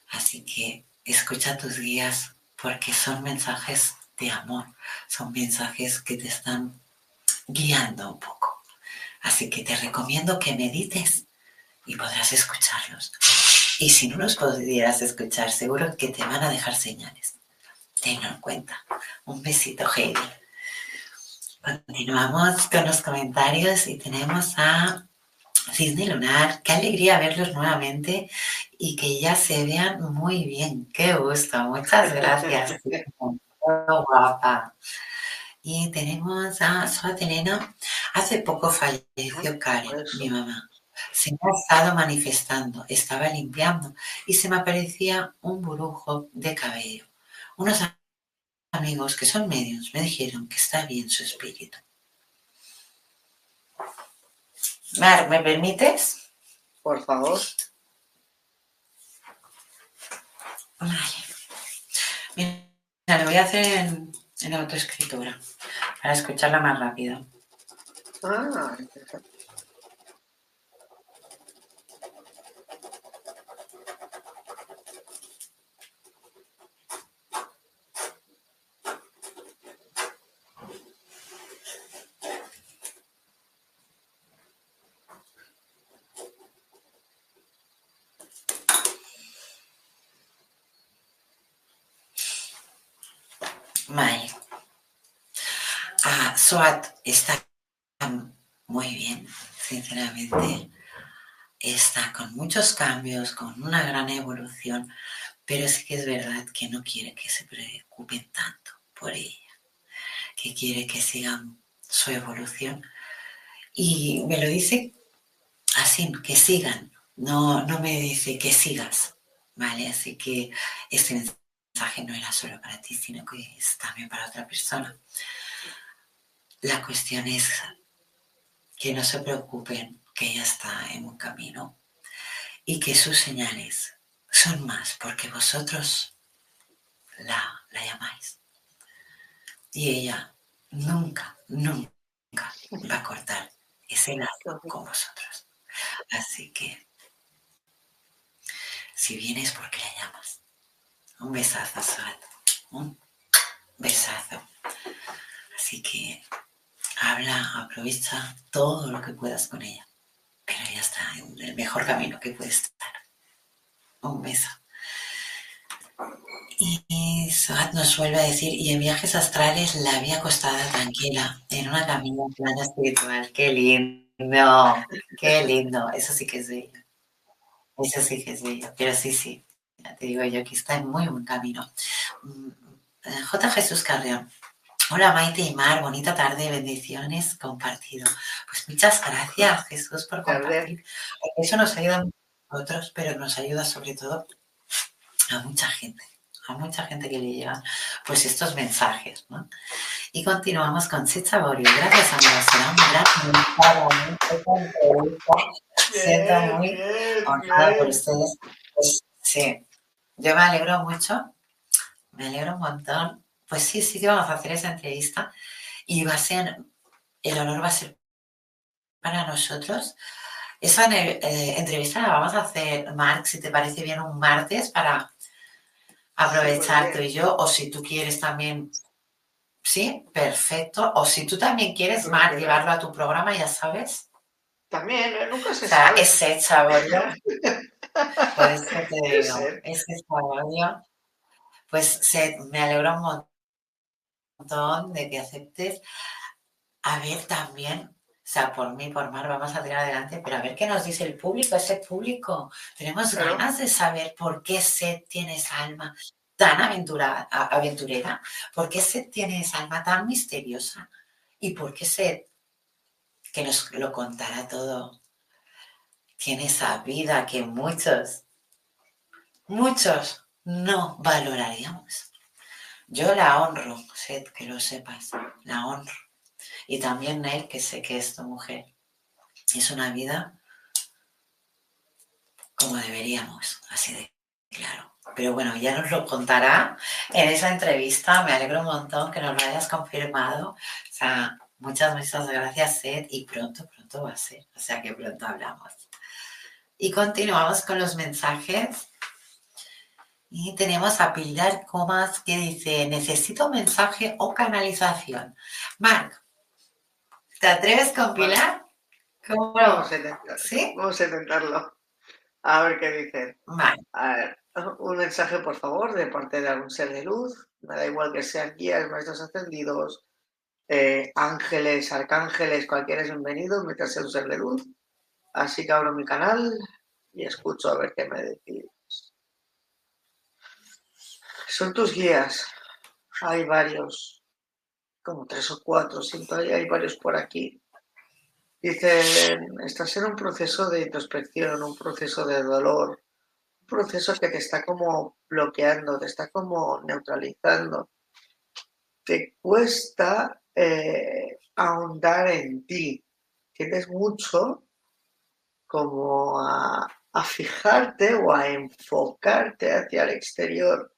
Así que escucha tus guías porque son mensajes de amor, son mensajes que te están guiando un poco. Así que te recomiendo que medites y podrás escucharlos. Y si no los pudieras escuchar, seguro que te van a dejar señales. Tenlo en cuenta. Un besito, Heidi. Continuamos con los comentarios y tenemos a Cisne Lunar. Qué alegría verlos nuevamente y que ya se vean muy bien. Qué gusto. Muchas gracias. (laughs) guapa. Y tenemos a Suat Elena. Hace poco falleció Karen, mi mamá. Se me ha estado manifestando, estaba limpiando y se me aparecía un burujo de cabello. Unos amigos que son medios me dijeron que está bien su espíritu. Mar, ¿me permites? Por favor. Vale. Lo voy a hacer en, autoescritura para escucharla más rápido. Ah, Vale. Ah, Está muy bien, sinceramente. Está con muchos cambios, con una gran evolución, pero sí que es verdad que no quiere que se preocupen tanto por ella, que quiere que sigan su evolución. Y me lo dice así, que sigan, no, no me dice que sigas, ¿vale? Así que este mensaje no era solo para ti, sino que es también para otra persona. La cuestión es que no se preocupen, que ella está en un camino y que sus señales son más porque vosotros la, la llamáis. Y ella nunca, nunca va a cortar ese lazo con vosotros. Así que, si vienes porque la llamas, un besazo. Un besazo. Así que habla, aprovecha todo lo que puedas con ella. Pero ella está en el mejor camino que puede estar. Un beso. Y Suat nos vuelve a decir, y en viajes astrales la había acostada tranquila, en una camina plana espiritual. ¡Qué lindo! ¡Qué lindo! Eso sí que es bello. Eso sí que es bello. Pero sí, sí, te digo yo que está en muy buen camino. Mm, eh, J. Jesús Carrión. Hola Maite y Mar, bonita tarde, bendiciones, compartido. Pues muchas gracias Jesús por compartir. Eso nos ayuda a nosotros, pero nos ayuda sobre todo a mucha gente, a mucha gente que le llegan pues estos mensajes, ¿no? Y continuamos con Chicha Borio. Gracias amigos, será un gran Siento muy honrada por ustedes. Pues, sí, yo me alegro mucho, me alegro un montón. Pues sí, sí que vamos a hacer esa entrevista y va a ser, el honor va a ser para nosotros. Esa eh, entrevista la vamos a hacer, Marc, si te parece bien, un martes para aprovechar tú y yo, o si tú quieres también, sí, perfecto, o si tú también quieres, Marc, llevarlo a tu programa, ya sabes. También, nunca se O sea, sabe. es hecha, (laughs) ¿verdad? Por eso te digo, es hecha, Pues se, me alegro un montón de que aceptes. A ver también sea, por mí, por Mar, vamos a tirar adelante, pero a ver qué nos dice el público, ese público. Tenemos ganas de saber por qué Seth tiene esa alma tan aventura, aventurera, por qué Seth tiene esa alma tan misteriosa y por qué Seth, que nos lo contará todo, tiene esa vida que muchos, muchos no valoraríamos. Yo la honro, Seth, que lo sepas, la honro. Y también él, que sé que es tu mujer. Es una vida como deberíamos, así de claro. Pero bueno, ya nos lo contará en esa entrevista. Me alegro un montón que nos lo hayas confirmado. O sea, muchas, muchas gracias, Seth. Y pronto, pronto va a ser. O sea que pronto hablamos. Y continuamos con los mensajes. Y tenemos a Pilar Comas que dice, necesito mensaje o canalización. Marc, ¿te atreves con Pilar? ¿Cómo? Vamos a intentarlo. ¿Sí? Vamos a intentarlo. A ver qué dicen. Vale. A ver, un mensaje, por favor, de parte de algún ser de luz. Me da igual que sean guías, maestros ascendidos, eh, ángeles, arcángeles, cualquiera es bienvenido mientras sea un ser de luz. Así que abro mi canal y escucho a ver qué me decís. Son tus guías. Hay varios, como tres o cuatro, siento, hay varios por aquí. Dicen, estás en un proceso de introspección, un proceso de dolor, un proceso que te está como bloqueando, te está como neutralizando. Te cuesta eh, ahondar en ti. Tienes mucho como a, a fijarte o a enfocarte hacia el exterior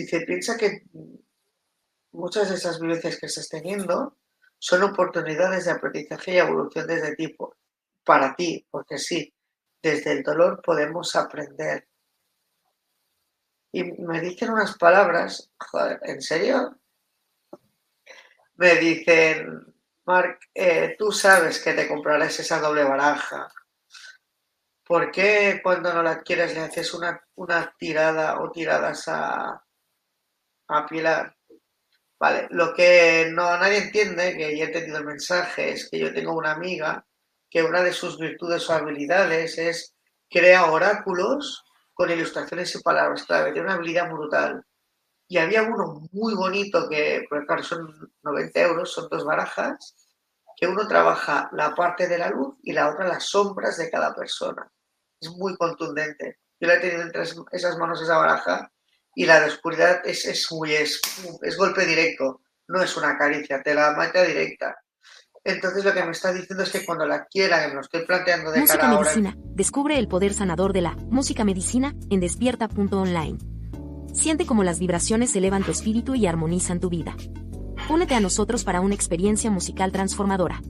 Dice, piensa que muchas de esas vivencias que estás teniendo son oportunidades de aprendizaje y evolución desde tipo, para ti, porque sí, desde el dolor podemos aprender. Y me dicen unas palabras, joder, ¿en serio? Me dicen, Mark, eh, tú sabes que te comprarás esa doble baraja. ¿Por qué cuando no la adquieres le haces una, una tirada o tiradas a, a Pilar. Vale, lo que no nadie entiende, que ya he entendido el mensaje, es que yo tengo una amiga que una de sus virtudes o habilidades es crear oráculos con ilustraciones y palabras clave. Tiene una habilidad brutal. Y había uno muy bonito que, por claro, son 90 euros, son dos barajas, que uno trabaja la parte de la luz y la otra las sombras de cada persona. Es muy contundente. Yo la he tenido entre esas manos esa baraja y la de oscuridad es, es, es, golpe directo, no es una caricia, te la mata directa. Entonces lo que me está diciendo es que cuando la quiera, que me lo estoy planteando de música cara medicina. Descubre el poder sanador de la música medicina en despierta.online. Siente cómo las vibraciones elevan tu espíritu y armonizan tu vida. Únete a nosotros para una experiencia musical transformadora.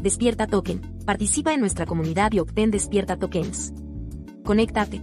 Despierta Token. Participa en nuestra comunidad y obtén Despierta Tokens. Conéctate,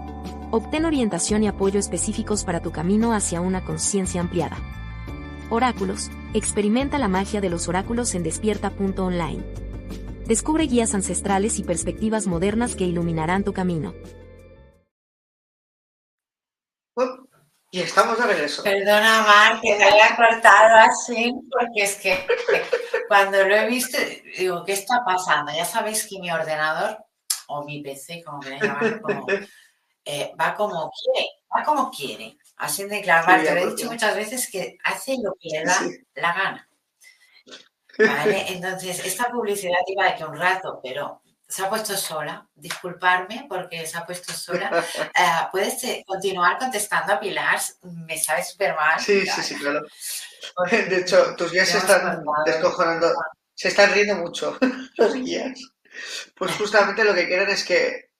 Obtén orientación y apoyo específicos para tu camino hacia una conciencia ampliada. Oráculos. Experimenta la magia de los oráculos en despierta.online. Descubre guías ancestrales y perspectivas modernas que iluminarán tu camino. Y estamos de regreso. Perdona, Mar, que te haya cortado así, porque es que cuando lo he visto, digo, ¿qué está pasando? Ya sabéis que mi ordenador, o mi PC, como queréis llamarlo, como eh, va como quiere, va como quiere. Así de claro, te lo he dicho muchas veces que hace lo que le da la gana. ¿Vale? Entonces, esta publicidad iba de que un rato, pero se ha puesto sola. Disculparme porque se ha puesto sola. (laughs) Eh, Puedes eh, continuar contestando a Pilar, me sabe súper mal. Sí, sí, sí, claro. (laughs) de hecho, tus guías se están descojonando, se están riendo mucho, (laughs) los guías. Pues justamente lo que quieren es que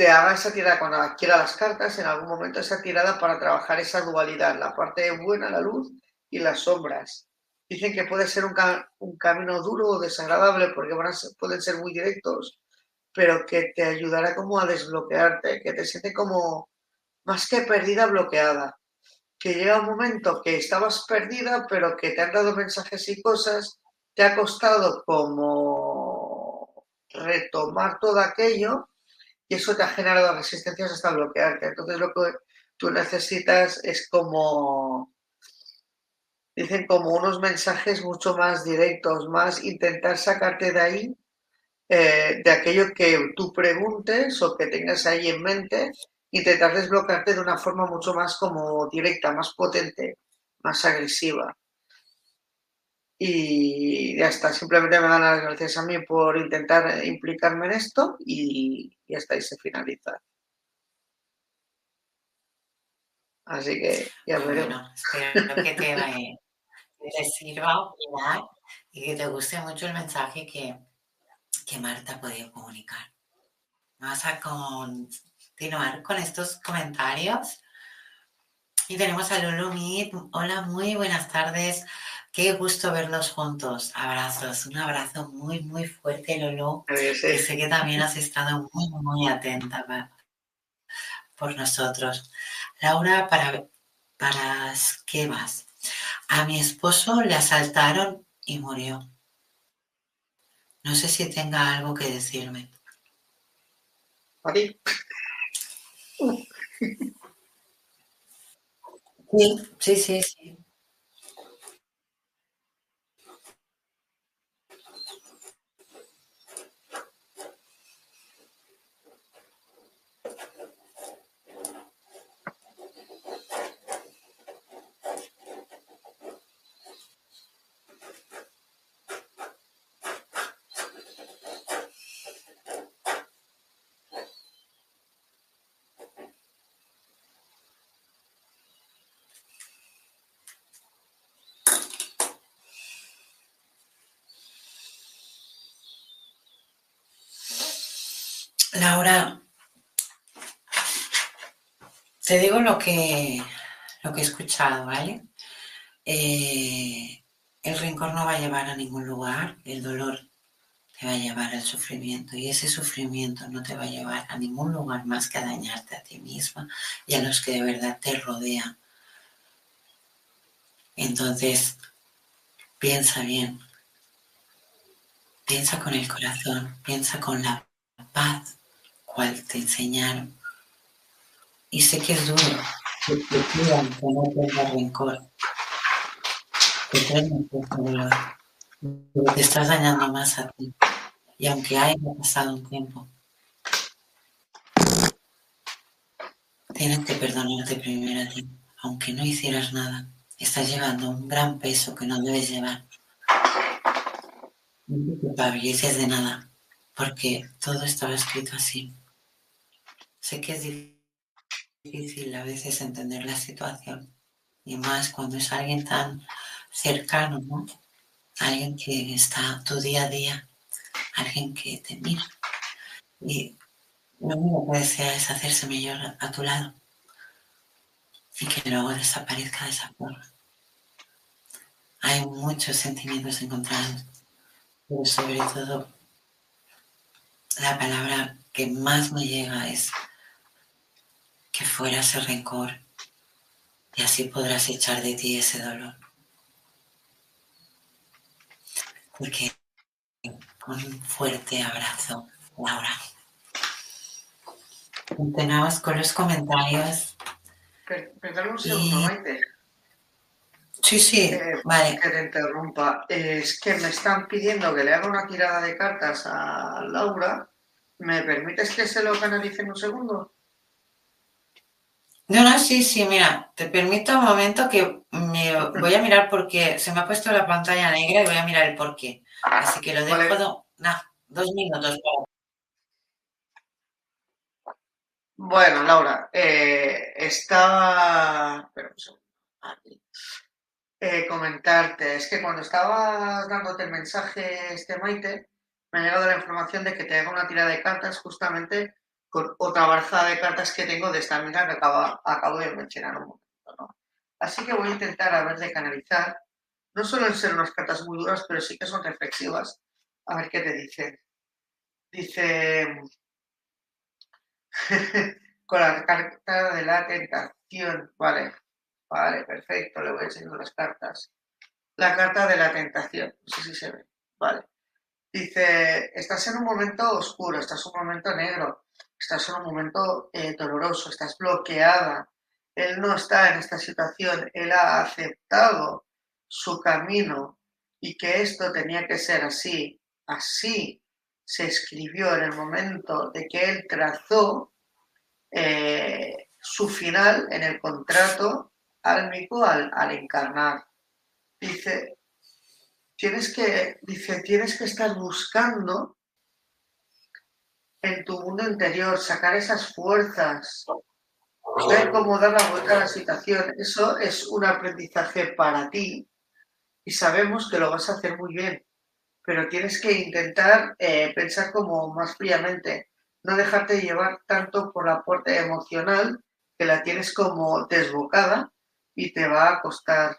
te haga esa tirada cuando adquiera las cartas, en algún momento esa tirada para trabajar esa dualidad, la parte buena, la luz y las sombras. Dicen que puede ser un, camino duro o desagradable porque pueden ser muy directos, pero que te ayudará como a desbloquearte, que te siente como más que perdida, bloqueada. Que llega un momento que estabas perdida, pero que te han dado mensajes y cosas, te ha costado como retomar todo aquello y eso te ha generado resistencias hasta bloquearte. Entonces lo que tú necesitas es como, dicen como unos mensajes mucho más directos, más intentar sacarte de ahí, eh, de aquello que tú preguntes o que tengas ahí en mente, intentar desbloquearte de una forma mucho más como directa, más potente, más agresiva. Y ya está, simplemente me dan las gracias a mí por intentar implicarme en esto y ya está, y se finaliza. Así que ya veremos. Bueno, espero que te, te sirva opinar y que te guste mucho el mensaje que, que Marta ha podido comunicar. Vamos a continuar con estos comentarios. Y tenemos a Lulu Meet. Hola, muy buenas tardes. Qué gusto verlos juntos. Abrazos. Un abrazo muy, muy fuerte, Lolo. Que sé que también has estado muy, muy atenta por nosotros. Laura, para, para qué vas? A mi esposo le asaltaron y murió. No sé si tenga algo que decirme. ¿A ti? Sí, sí, sí. Laura, te digo lo que, lo que he escuchado, ¿vale? Eh, el rencor no va a llevar a ningún lugar, el dolor te va a llevar al sufrimiento y ese sufrimiento no te va a llevar a ningún lugar más que a dañarte a ti misma y a los que de verdad te rodean. Entonces, piensa bien, piensa con el corazón, piensa con la paz cual te enseñaron. Y sé que es duro que te pidan que no tengas rencor, que dolor, pero te estás dañando más a ti. Y aunque haya pasado un tiempo, tienes que perdonarte primero a ti. Aunque no hicieras nada, estás llevando un gran peso que no debes llevar. No te culpabilices de nada, porque todo estaba escrito así. Sé que es difícil a veces entender la situación y más cuando es alguien tan cercano, ¿no? Alguien que está tu día a día, alguien que te mira. Y lo único que desea es hacerse mejor a tu lado y que luego desaparezca de esa forma. Hay muchos sentimientos encontrados, pero sobre todo la palabra que más me llega es que fuera ese rencor y así podrás echar de ti ese dolor. Porque un fuerte abrazo, Laura. Continuamos con los comentarios. Perdón un segundo, Maite. Sí, sí, eh, vale. Que te interrumpa. Es que me están pidiendo que le haga una tirada de cartas a Laura. ¿Me permites que se lo canalice en un segundo? No, no, sí, sí, mira, te permito un momento que me voy a mirar porque se me ha puesto la pantalla negra y voy a mirar el por qué. Así que lo dejo, dos minutos. Bueno, Laura, eh, estaba... Eh, comentarte, es que cuando estabas dándote el mensaje este Maite, me ha llegado la información de que te haga una tira de cartas justamente con otra baraja de cartas que tengo de esta amiga que acabo, de mencionar un momento. Así que voy a intentar a ver de canalizar. No suelen ser unas cartas muy duras, pero sí que son reflexivas. A ver qué te dicen. dice, (laughs) con la carta de la tentación, vale, vale, perfecto, le voy enseñar las cartas. La carta de la tentación, no sé si se ve, vale. Dice, estás en un momento oscuro, estás en un momento negro, estás en un momento eh, doloroso, estás bloqueada. Él no está en esta situación, él ha aceptado su camino y que esto tenía que ser así. Así se escribió en el momento de que él trazó eh, su final en el contrato álmico al, al encarnar. Dice, tienes que, dice, tienes que estar buscando en tu mundo interior, sacar esas fuerzas, ver cómo dar la vuelta a la situación. Eso es un aprendizaje para ti y sabemos que lo vas a hacer muy bien, pero tienes que intentar eh, pensar como más fríamente, no dejarte llevar tanto por la puerta emocional que la tienes como desbocada y te va a costar.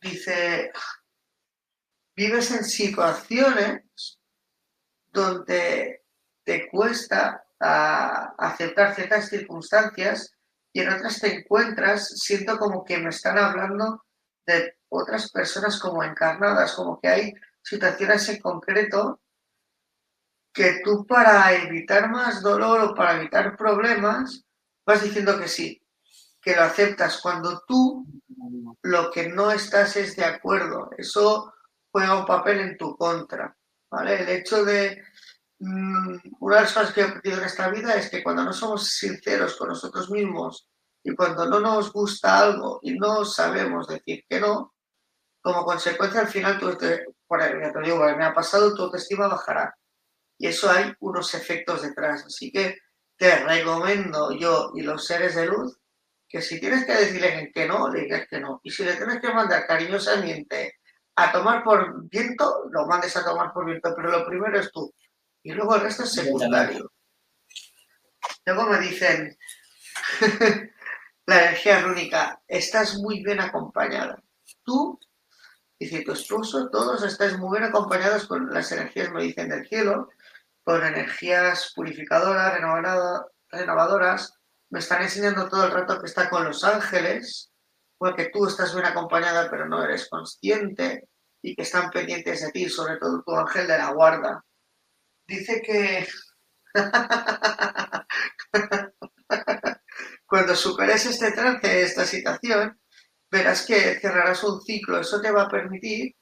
Dice, vives en situaciones donde te cuesta ah, aceptar ciertas circunstancias y en otras te encuentras, siento como que me están hablando de otras personas como encarnadas, como que hay situaciones en concreto que tú para evitar más dolor o para evitar problemas vas diciendo que sí, que lo aceptas cuando tú lo que no estás es de acuerdo. Eso juega un papel en tu contra, ¿vale? El hecho de una de las cosas que he aprendido en esta vida es que cuando no somos sinceros con nosotros mismos y cuando no nos gusta algo y no sabemos decir que no, como consecuencia al final, tú te, por te digo, me ha pasado, tu autoestima bajará. Y eso hay unos efectos detrás. Así que te recomiendo yo y los seres de luz que si tienes que decirle que no, le digas que no. Y si le tienes que mandar cariñosamente a tomar por viento, lo mandes a tomar por viento. Pero lo primero es tú y luego el resto es secundario. Luego me dicen, (laughs) la energía rúnica, estás muy bien acompañada. Tú, dice tu esposo, todos estáis muy bien acompañados con las energías, me dicen, del cielo, con energías purificadoras, renovadoras. Me están enseñando todo el rato que está con los ángeles, porque tú estás bien acompañada pero no eres consciente y que están pendientes de ti, sobre todo tu ángel de la guarda dice que (laughs) cuando superes este trance, esta situación, verás que cerrarás un ciclo. Eso te va a permitir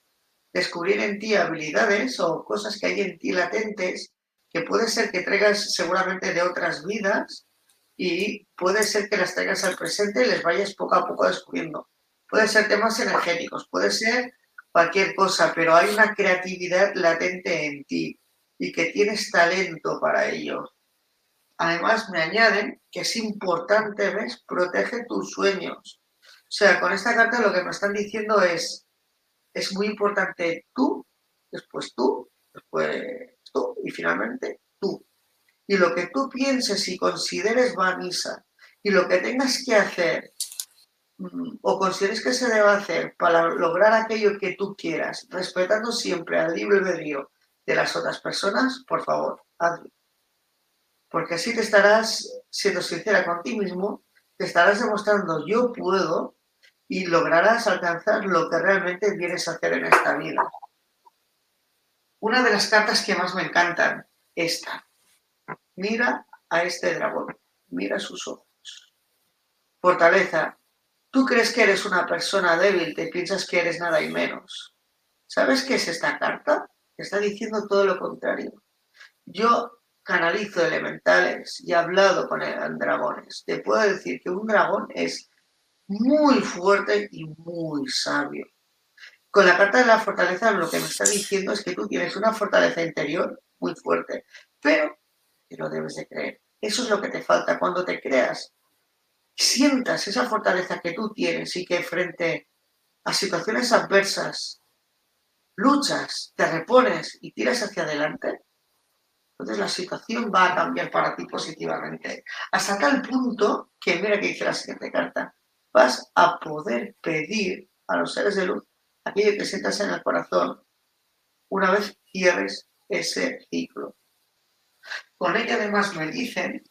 descubrir en ti habilidades o cosas que hay en ti latentes que puede ser que traigas seguramente de otras vidas y puede ser que las traigas al presente y les vayas poco a poco descubriendo. Puede ser temas energéticos, puede ser cualquier cosa, pero hay una creatividad latente en ti y que tienes talento para ello. Además, me añaden que es importante, ¿ves? Protege tus sueños. O sea, con esta carta lo que me están diciendo es, es muy importante tú, después tú, después tú y finalmente tú. Y lo que tú pienses y consideres va a misa. Y lo que tengas que hacer mm, o consideres que se debe hacer para lograr aquello que tú quieras, respetando siempre al libre albedrío de las otras personas, por favor, hazlo. Porque así te estarás siendo sincera con ti mismo, te estarás demostrando yo puedo y lograrás alcanzar lo que realmente vienes a hacer en esta vida. Una de las cartas que más me encantan, esta. Mira a este dragón, mira sus ojos. Fortaleza. Tú crees que eres una persona débil, te piensas que eres nada y menos. ¿Sabes qué es esta carta? Está diciendo todo lo contrario. Yo canalizo elementales y he hablado con dragones. Te puedo decir que un dragón es muy fuerte y muy sabio. Con la carta de la fortaleza lo que me está diciendo es que tú tienes una fortaleza interior muy fuerte, pero que lo debes de creer. Eso es lo que te falta. Cuando te creas, sientas esa fortaleza que tú tienes y que frente a situaciones adversas luchas, te repones y tiras hacia adelante, entonces la situación va a cambiar para ti positivamente. Hasta tal punto que, mira que dice la siguiente carta, vas a poder pedir a los seres de luz aquello que sientas en el corazón una vez cierres ese ciclo. con ella además me dicen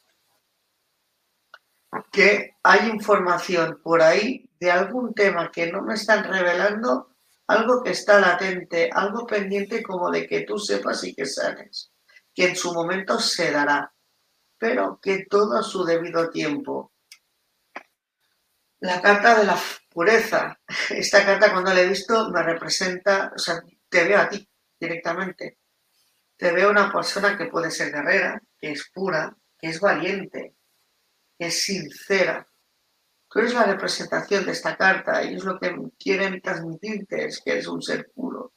que hay información por ahí de algún tema que no me están revelando, algo que está latente, algo pendiente como de que tú sepas y que sanes, que en su momento se dará, pero que todo a su debido tiempo. La carta de la pureza, esta carta cuando la he visto me representa, o sea, te veo a ti directamente, te veo una persona que puede ser guerrera, que es pura, que es valiente, que es sincera. Tú eres la representación de esta carta y es lo que quieren transmitirte, es que eres un ser puro,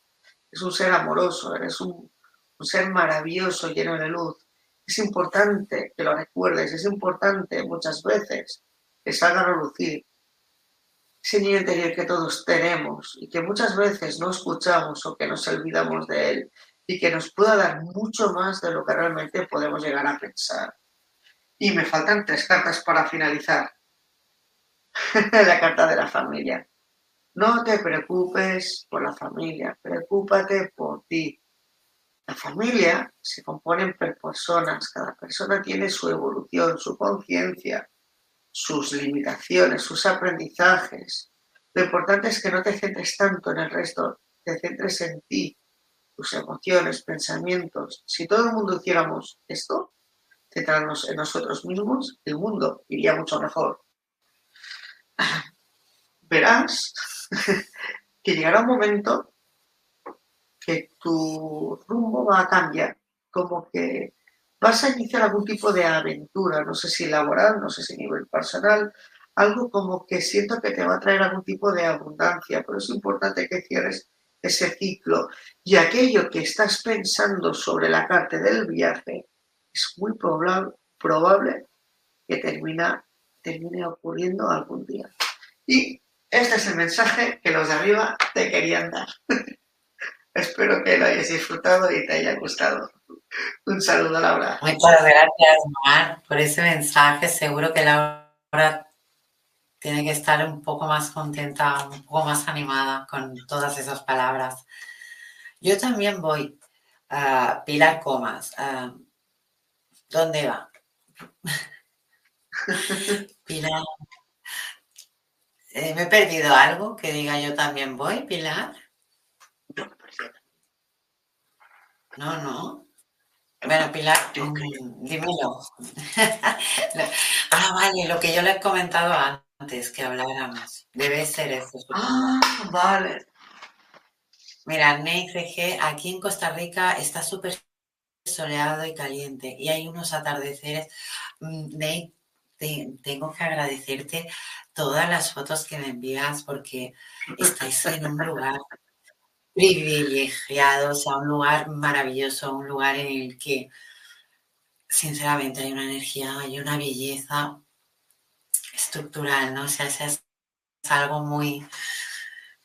es un ser amoroso, eres un, ser maravilloso, lleno de luz. Es importante que lo recuerdes, es importante muchas veces que salga a relucir ese niño interior que todos tenemos y que muchas veces no escuchamos o que nos olvidamos de él y que nos pueda dar mucho más de lo que realmente podemos llegar a pensar. Y me faltan tres cartas para finalizar. (laughs) la carta de la familia. No te preocupes por la familia, preocúpate por ti. La familia se compone por personas, cada persona tiene su evolución, su conciencia, sus limitaciones, sus aprendizajes. Lo importante es que no te centres tanto en el resto, te centres en ti, tus emociones, pensamientos. Si todo el mundo hiciéramos esto, centrarnos en nosotros mismos, el mundo iría mucho mejor. Verás (laughs) que llegará un momento que tu rumbo va a cambiar, como que vas a iniciar algún tipo de aventura, no sé si laboral, no sé si nivel personal, algo como que siento que te va a traer algún tipo de abundancia, pero es importante que cierres ese ciclo. Y aquello que estás pensando sobre la carta del viaje es muy probable que termina, termine ocurriendo algún día. Y este es el mensaje que los de arriba te querían dar. (laughs) Espero que lo hayas disfrutado y te haya gustado. Un saludo, Laura. Muchas gracias, Mar, por ese mensaje. Seguro que Laura tiene que estar un poco más contenta, un poco más animada con todas esas palabras. Yo también voy a Pilar Comas. ¿Dónde va? (laughs) Pilar. Eh, ¿Me he perdido algo que diga yo también voy, Pilar? No, no. Bueno, Pilar, mm, dímelo. (laughs) ah, vale, lo que yo le he comentado antes que habláramos. Debe ser eso. Ah, vale. Mira, Ney aquí en Costa Rica está súper soleado y caliente y hay unos atardeceres. Mm, Tengo que agradecerte todas las fotos que me envías porque estáis en un lugar privilegiados a un lugar maravilloso, un lugar en el que sinceramente hay una energía, hay una belleza estructural, ¿no? O sea, es, algo muy...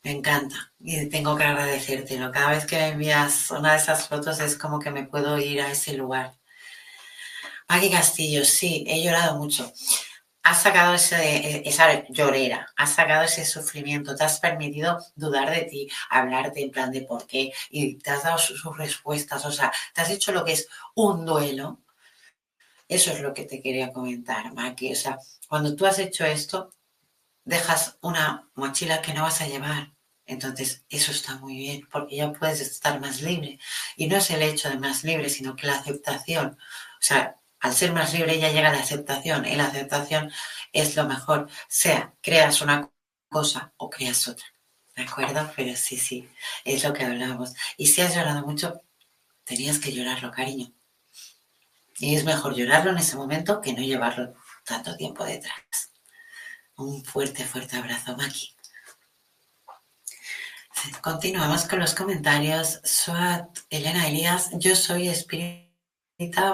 Me encanta y tengo que agradecértelo. Cada vez que me envías una de esas fotos es como que me puedo ir a ese lugar. Maggie Castillo, sí, he llorado mucho has sacado ese, esa llorera, has sacado ese sufrimiento, te has permitido dudar de ti, hablarte en plan de por qué y te has dado sus, respuestas, o sea, te has hecho lo que es un duelo. Eso es lo que te quería comentar, Maki. O sea, cuando tú has hecho esto, dejas una mochila que no vas a llevar. Entonces, eso está muy bien, porque ya puedes estar más libre. Y no es el hecho de más libre, sino que la aceptación. O sea, al ser más libre ya llega la aceptación y la aceptación es lo mejor, sea creas una cosa o creas otra. ¿De acuerdo? Pero sí, sí, es lo que hablamos. Y si has llorado mucho, tenías que llorarlo, cariño. Y es mejor llorarlo en ese momento que no llevarlo tanto tiempo detrás. Un fuerte, fuerte abrazo, Maki. Continuamos con los comentarios. Suat, Elena Elías, yo soy espíritu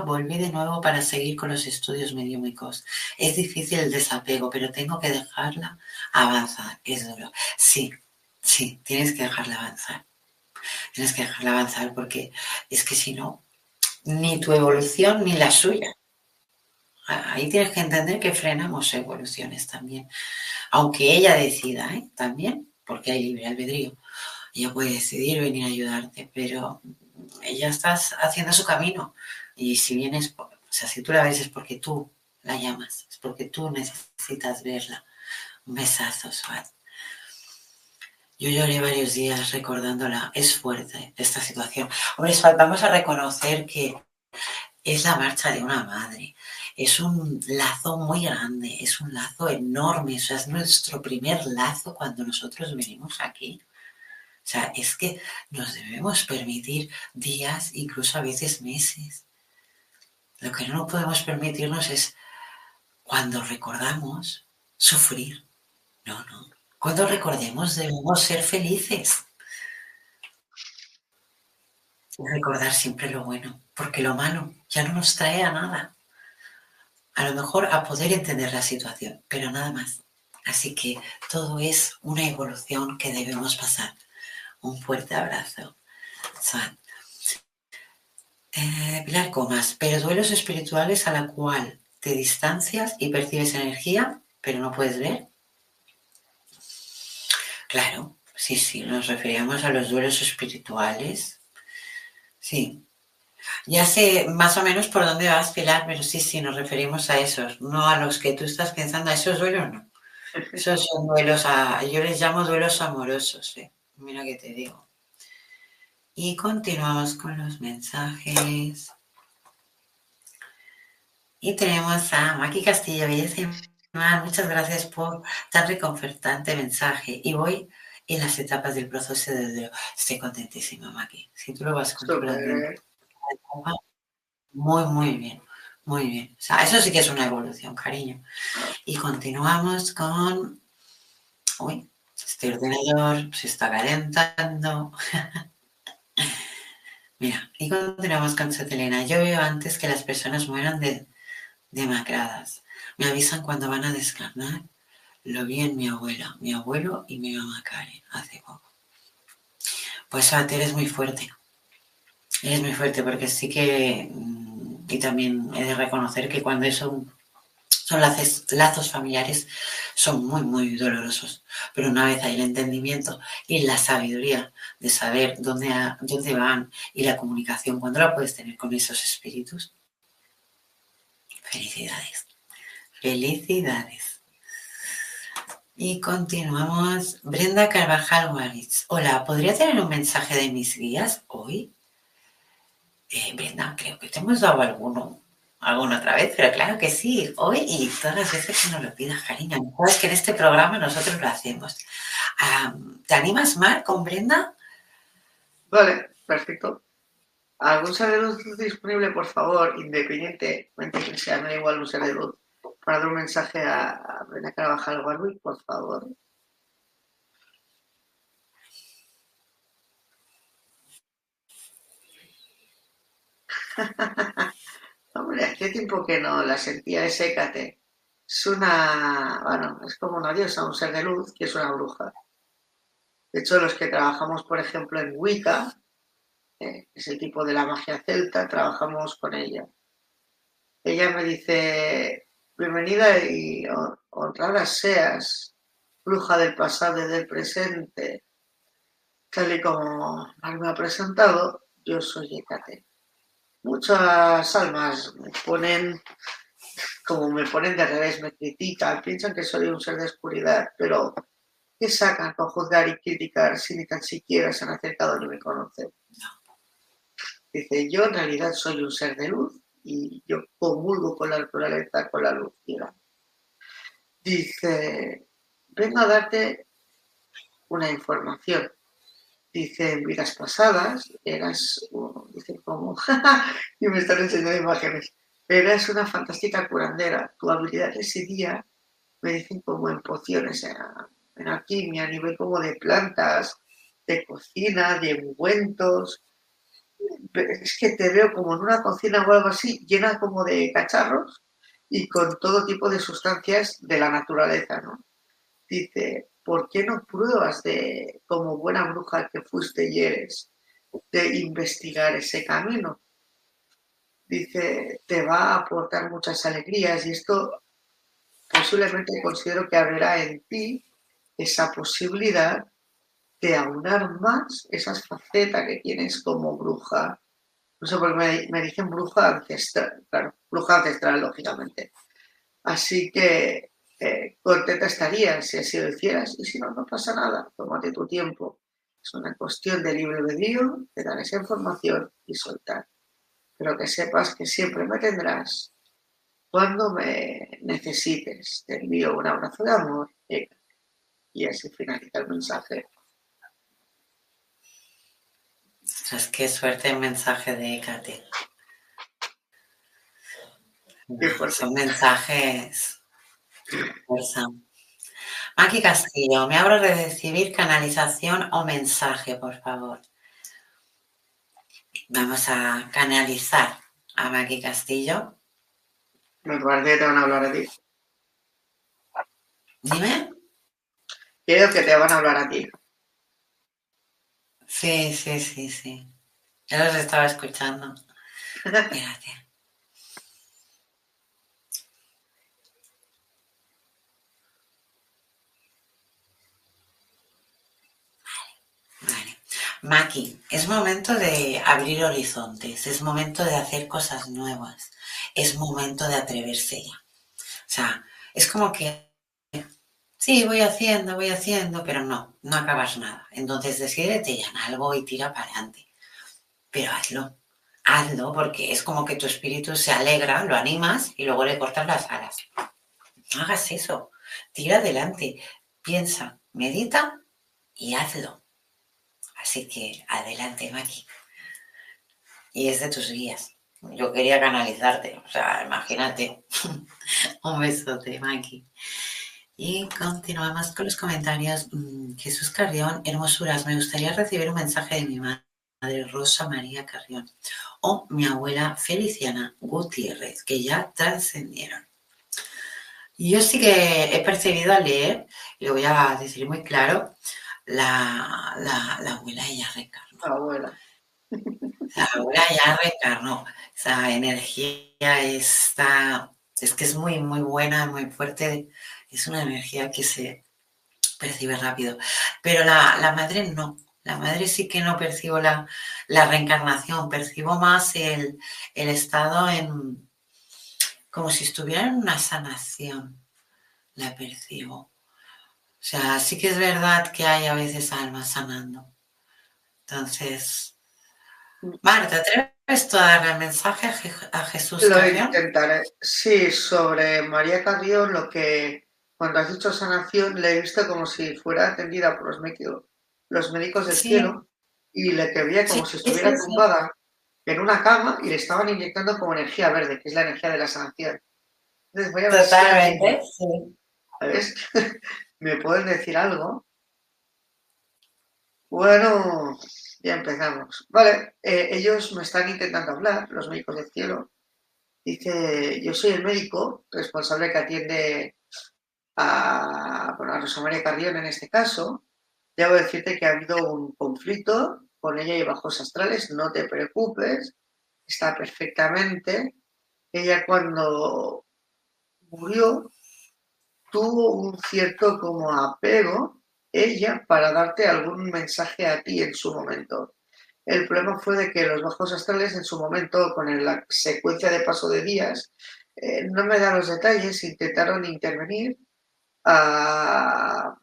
volví de nuevo para seguir con los estudios mediúmicos. Es difícil el desapego, pero tengo que dejarla avanzar. Es duro. Sí, sí, tienes que dejarla avanzar. Tienes que dejarla avanzar porque es que si no, ni tu evolución ni la suya. Ahí tienes que entender que frenamos evoluciones también. Aunque ella decida, ¿eh? También, porque hay libre albedrío. Ella puede decidir venir a ayudarte, pero ella está haciendo su camino. Y si vienes O sea, si tú la ves es porque tú la llamas, es porque tú necesitas verla. Un besazo, Swat. Yo lloré varios días recordándola. Es fuerte esta situación. Hombre, Swat, vamos a reconocer que es la marcha de una madre. Es un lazo muy grande, es un lazo enorme. O sea, es nuestro primer lazo cuando nosotros venimos aquí. O sea, es que nos debemos permitir días, incluso a veces meses. Lo que no podemos permitirnos es cuando recordamos sufrir. No, no. Cuando recordemos debemos ser felices. Recordar siempre lo bueno, porque lo malo ya no nos trae a nada. A lo mejor a poder entender la situación, pero nada más. Así que todo es una evolución que debemos pasar. Un fuerte abrazo. Eh, Pilar Comas, pero duelos espirituales a la cual te distancias y percibes energía, pero no puedes ver. Claro, sí, sí, nos referíamos a los duelos espirituales. Sí. Ya sé más o menos por dónde vas, Pilar, pero sí, sí, nos referimos a esos, no a los que tú estás pensando, a esos duelos no. (laughs) Esos son duelos, a, yo les llamo duelos amorosos, ¿eh? Mira que te digo. Y continuamos con los mensajes. Y tenemos a Maki Castillo, Muchas gracias por tan reconfortante mensaje. Y voy en las etapas del proceso de duelo. Estoy contentísima, Maki. Si tú lo vas controlando. Muy, muy bien. Muy bien. O sea, eso sí que es una evolución, cariño. Y continuamos con. Uy, este ordenador se está calentando. (laughs) Mira, y continuamos con Sotelena. Yo veo antes que las personas mueran de demacradas. Me avisan cuando van a descarnar. Lo vi en mi abuela, mi abuelo y mi mamá Karen hace poco. Pues Ate, eres muy fuerte. Eres muy fuerte porque sí que, mm, y también he de reconocer que cuando eso son lazos, lazos familiares, son muy, muy dolorosos. Pero una vez hay el entendimiento y la sabiduría de saber dónde, van y la comunicación, cuando la puedes tener con esos espíritus, felicidades. Felicidades. Y continuamos. Brenda Carvajal Waritz. Hola, ¿podría tener un mensaje de mis guías hoy? Eh, Brenda, creo que te hemos dado alguno alguna otra vez, pero claro que sí, hoy y todas las veces que nos lo pidas, cariño. Sabes que en este programa nosotros lo hacemos. ¿Te animas, Mar, con Brenda? Vale, perfecto. ¿Algún ser disponible, por favor, independientemente que sea, me da igual un ser de para dar un mensaje a, Brenda Carvajal Warwick, por favor? (laughs) Hombre, hace tiempo que no la sentía de Sécate. Es una, bueno, es como una diosa, un ser de luz, que es una bruja. De hecho, los que trabajamos, por ejemplo, en Wicca, eh, es el tipo de la magia celta, trabajamos con ella. Ella me dice, bienvenida y honrada seas, bruja del pasado y del presente. Tal y como me ha presentado, yo soy Hécate muchas almas me ponen, como me ponen de revés, me critican, piensan que soy un ser de oscuridad, pero ¿qué sacan con juzgar y criticar si ni tan siquiera se han acercado ni me conocen? Dice, yo en realidad soy un ser de luz y yo comulgo con la naturaleza, con la luz. Dice, vengo a darte una información dice, en vidas pasadas eras, dice, como, (laughs) y me están enseñando imágenes, eras una fantástica curandera, tu habilidad residía, me dicen, como en pociones, en alquimia, a nivel como de plantas, de cocina, de ungüentos, es que te veo como en una cocina o algo así, llena como de cacharros y con todo tipo de sustancias de la naturaleza, ¿no? Dice, ¿por qué no pruebas de, como buena bruja que fuiste y eres, de investigar ese camino? Dice, te va a aportar muchas alegrías y esto posiblemente considero que abrirá en ti esa posibilidad de aunar más esas facetas que tienes como bruja. No sé por qué me, dicen bruja ancestral, claro, flujo ancestral, lógicamente. Así que eh, contenta estarías si así lo hicieras y si no, no pasa nada, tómate tu tiempo. Es una cuestión de libre albedrío, de dar esa información y soltar. Pero que sepas que siempre me tendrás cuando me necesites. Te envío un abrazo de amor y así finaliza el mensaje. Es que suerte el mensaje de Hécate. Son mensajes. Fuerza. Maki Castillo, me abro de recibir canalización o mensaje, por favor. Vamos a canalizar a Maki Castillo. Me parece que te van a hablar a ti. Dime. Quiero que te van a hablar a ti. Sí, sí, sí, sí. Yo los estaba escuchando. (laughs) Espérate. Maki, es momento de abrir horizontes, es momento de hacer cosas nuevas, es momento de atreverse ya. O sea, es como que, sí, voy haciendo, voy haciendo, pero no, no acabas nada. Entonces decidete ya en algo y tira para adelante. Pero hazlo, hazlo, porque es como que tu espíritu se alegra, lo animas y luego le cortas las alas. No hagas eso, tira adelante, piensa, medita y hazlo. Así que adelante, Maki. Y es de tus guías. Yo quería canalizarte, o sea, imagínate. (laughs) Un besote, Maki. Y continuamos con los comentarios. Mm, Jesús Carrión, hermosuras, me gustaría recibir un mensaje de mi madre Rosa María Carrión o mi abuela Feliciana Gutiérrez, que ya trascendieron. Yo sí que he percibido al leer, lo voy a decir muy claro, la, la, abuela ya reencarnó. La abuela. La abuela ya reencarnó. Esa energía está, es que es muy, muy buena, muy fuerte. Es una energía que se percibe rápido. Pero la, la madre no. La madre sí que no percibo la, la reencarnación, percibo más el, el estado en como si estuviera en una sanación. La percibo. O sea, sí que es verdad que hay a veces almas sanando. Entonces, Marta, ¿te atreves a darle el mensaje a Jesús? Lo intentaré. Sí, sobre María Carrión, lo que cuando has dicho sanación, le he visto como si fuera atendida por los médicos, los médicos del cielo y le quería como si estuviera tumbada en una cama y le estaban inyectando como energía verde, que es la energía de la sanación. Entonces voy a ver Totalmente, sí. ¿Sabes? (laughs) ¿Me pueden decir algo? Bueno, ya empezamos. Vale, eh, ellos me están intentando hablar, los médicos del cielo. Dice, yo soy el médico responsable que atiende a, bueno, a Rosa María Carrión en este caso. Debo decirte que ha habido un conflicto con ella y bajos astrales, no te preocupes, está perfectamente. Ella cuando murió tuvo un cierto como apego ella para darte algún mensaje a ti en su momento. El problema fue de que los bajos astrales en su momento, con la secuencia de paso de días, eh, no me dan los detalles, intentaron intervenir ah,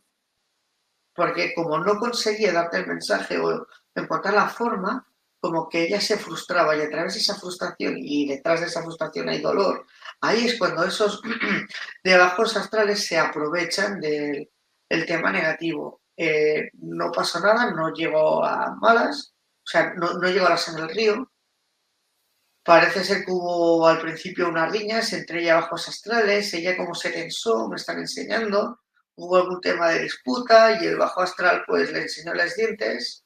porque como no conseguía darte el mensaje o encontrar la forma, como que ella se frustraba y a través de esa frustración y detrás de esa frustración hay dolor, ahí es cuando esos (clears throat) de bajos astrales se aprovechan del tema negativo. Eh, no pasó nada, no llegó a malas, o sea, no, no llegó a las en el río. Parece ser que hubo al principio unas riñas entre ella bajos astrales, ella como se tensó, me están enseñando, hubo algún tema de disputa y el bajo astral pues le enseñó los dientes,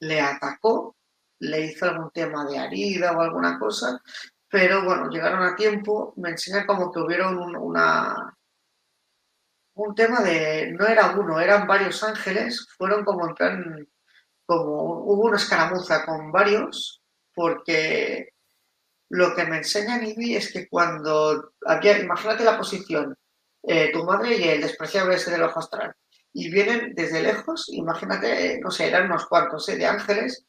le atacó le hizo algún tema de herida o alguna cosa, pero bueno, llegaron a tiempo, me enseña como que hubieron un, una, un tema de, no era uno, eran varios ángeles, fueron como en plan, como hubo una escaramuza con varios, porque lo que me enseña vi es que cuando había, imagínate la posición, eh, tu madre y el despreciable ese del ojo astral, y vienen desde lejos, imagínate, no sé, eran unos cuantos eh, de ángeles,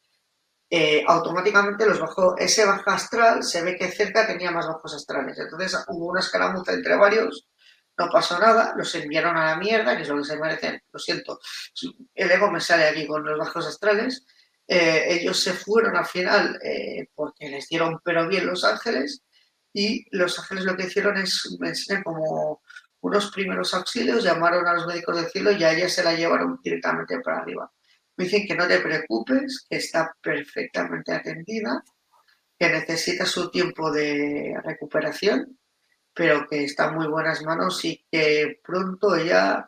eh, automáticamente los bajo, ese bajo astral se ve que cerca tenía más bajos astrales. Entonces hubo una escaramuza entre varios, no pasó nada, los enviaron a la mierda, que es lo que se merecen, lo siento, el ego me sale aquí con los bajos astrales. Eh, ellos se fueron al final eh, porque les dieron pero bien los ángeles y los ángeles lo que hicieron es como unos primeros auxilios, llamaron a los médicos del cielo y a ella se la llevaron directamente para arriba. Me dicen que no te preocupes, que está perfectamente atendida, que necesita su tiempo de recuperación, pero que está en muy buenas manos y que pronto ella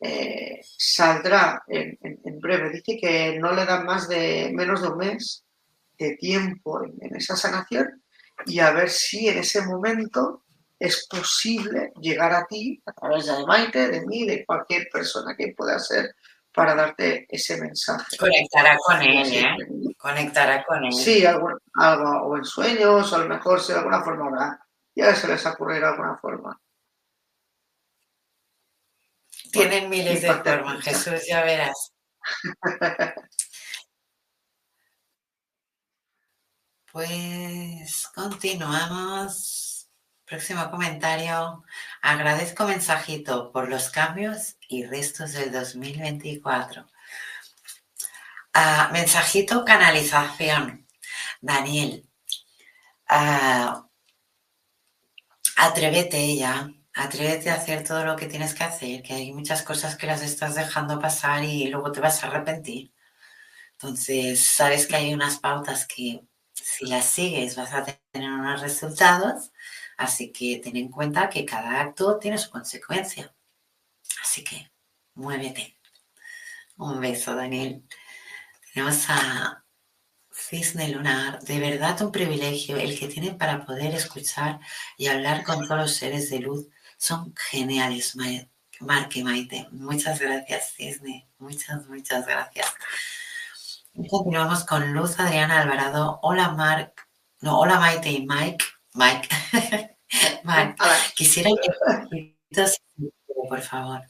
eh, saldrá en, breve. Dice que no le dan más de menos de un mes de tiempo en, esa sanación y a ver si en ese momento es posible llegar a ti a través de Maite, de mí, de cualquier persona que pueda ser para darte ese mensaje. Conectará con él, ¿eh? Conectará con él. Sí, algo, algo, o en sueños, o a lo mejor si de alguna forma. Ya se les ocurrirá de alguna forma. Tienen miles de formas, Jesús, ya verás. (laughs) Pues continuamos. Próximo comentario. Agradezco mensajito por los cambios y restos del 2024. Ah, mensajito canalización. Daniel, ah, atrévete ya, atrévete a hacer todo lo que tienes que hacer, que hay muchas cosas que las estás dejando pasar y luego te vas a arrepentir. Entonces, sabes que hay unas pautas que si las sigues vas a tener unos resultados Así que ten en cuenta que cada acto tiene su consecuencia. Así que muévete. Un beso, Daniel. Tenemos a Cisne Lunar. De verdad un privilegio el que tienen para poder escuchar y hablar con todos los seres de luz. Son geniales, Marque Maite. Muchas gracias, Cisne. Muchas, muchas gracias. continuamos con Luz Adriana Alvarado. Hola, Marc. No, hola, Maite y Mike. Mike. (laughs) Vale. Quisiera que por favor.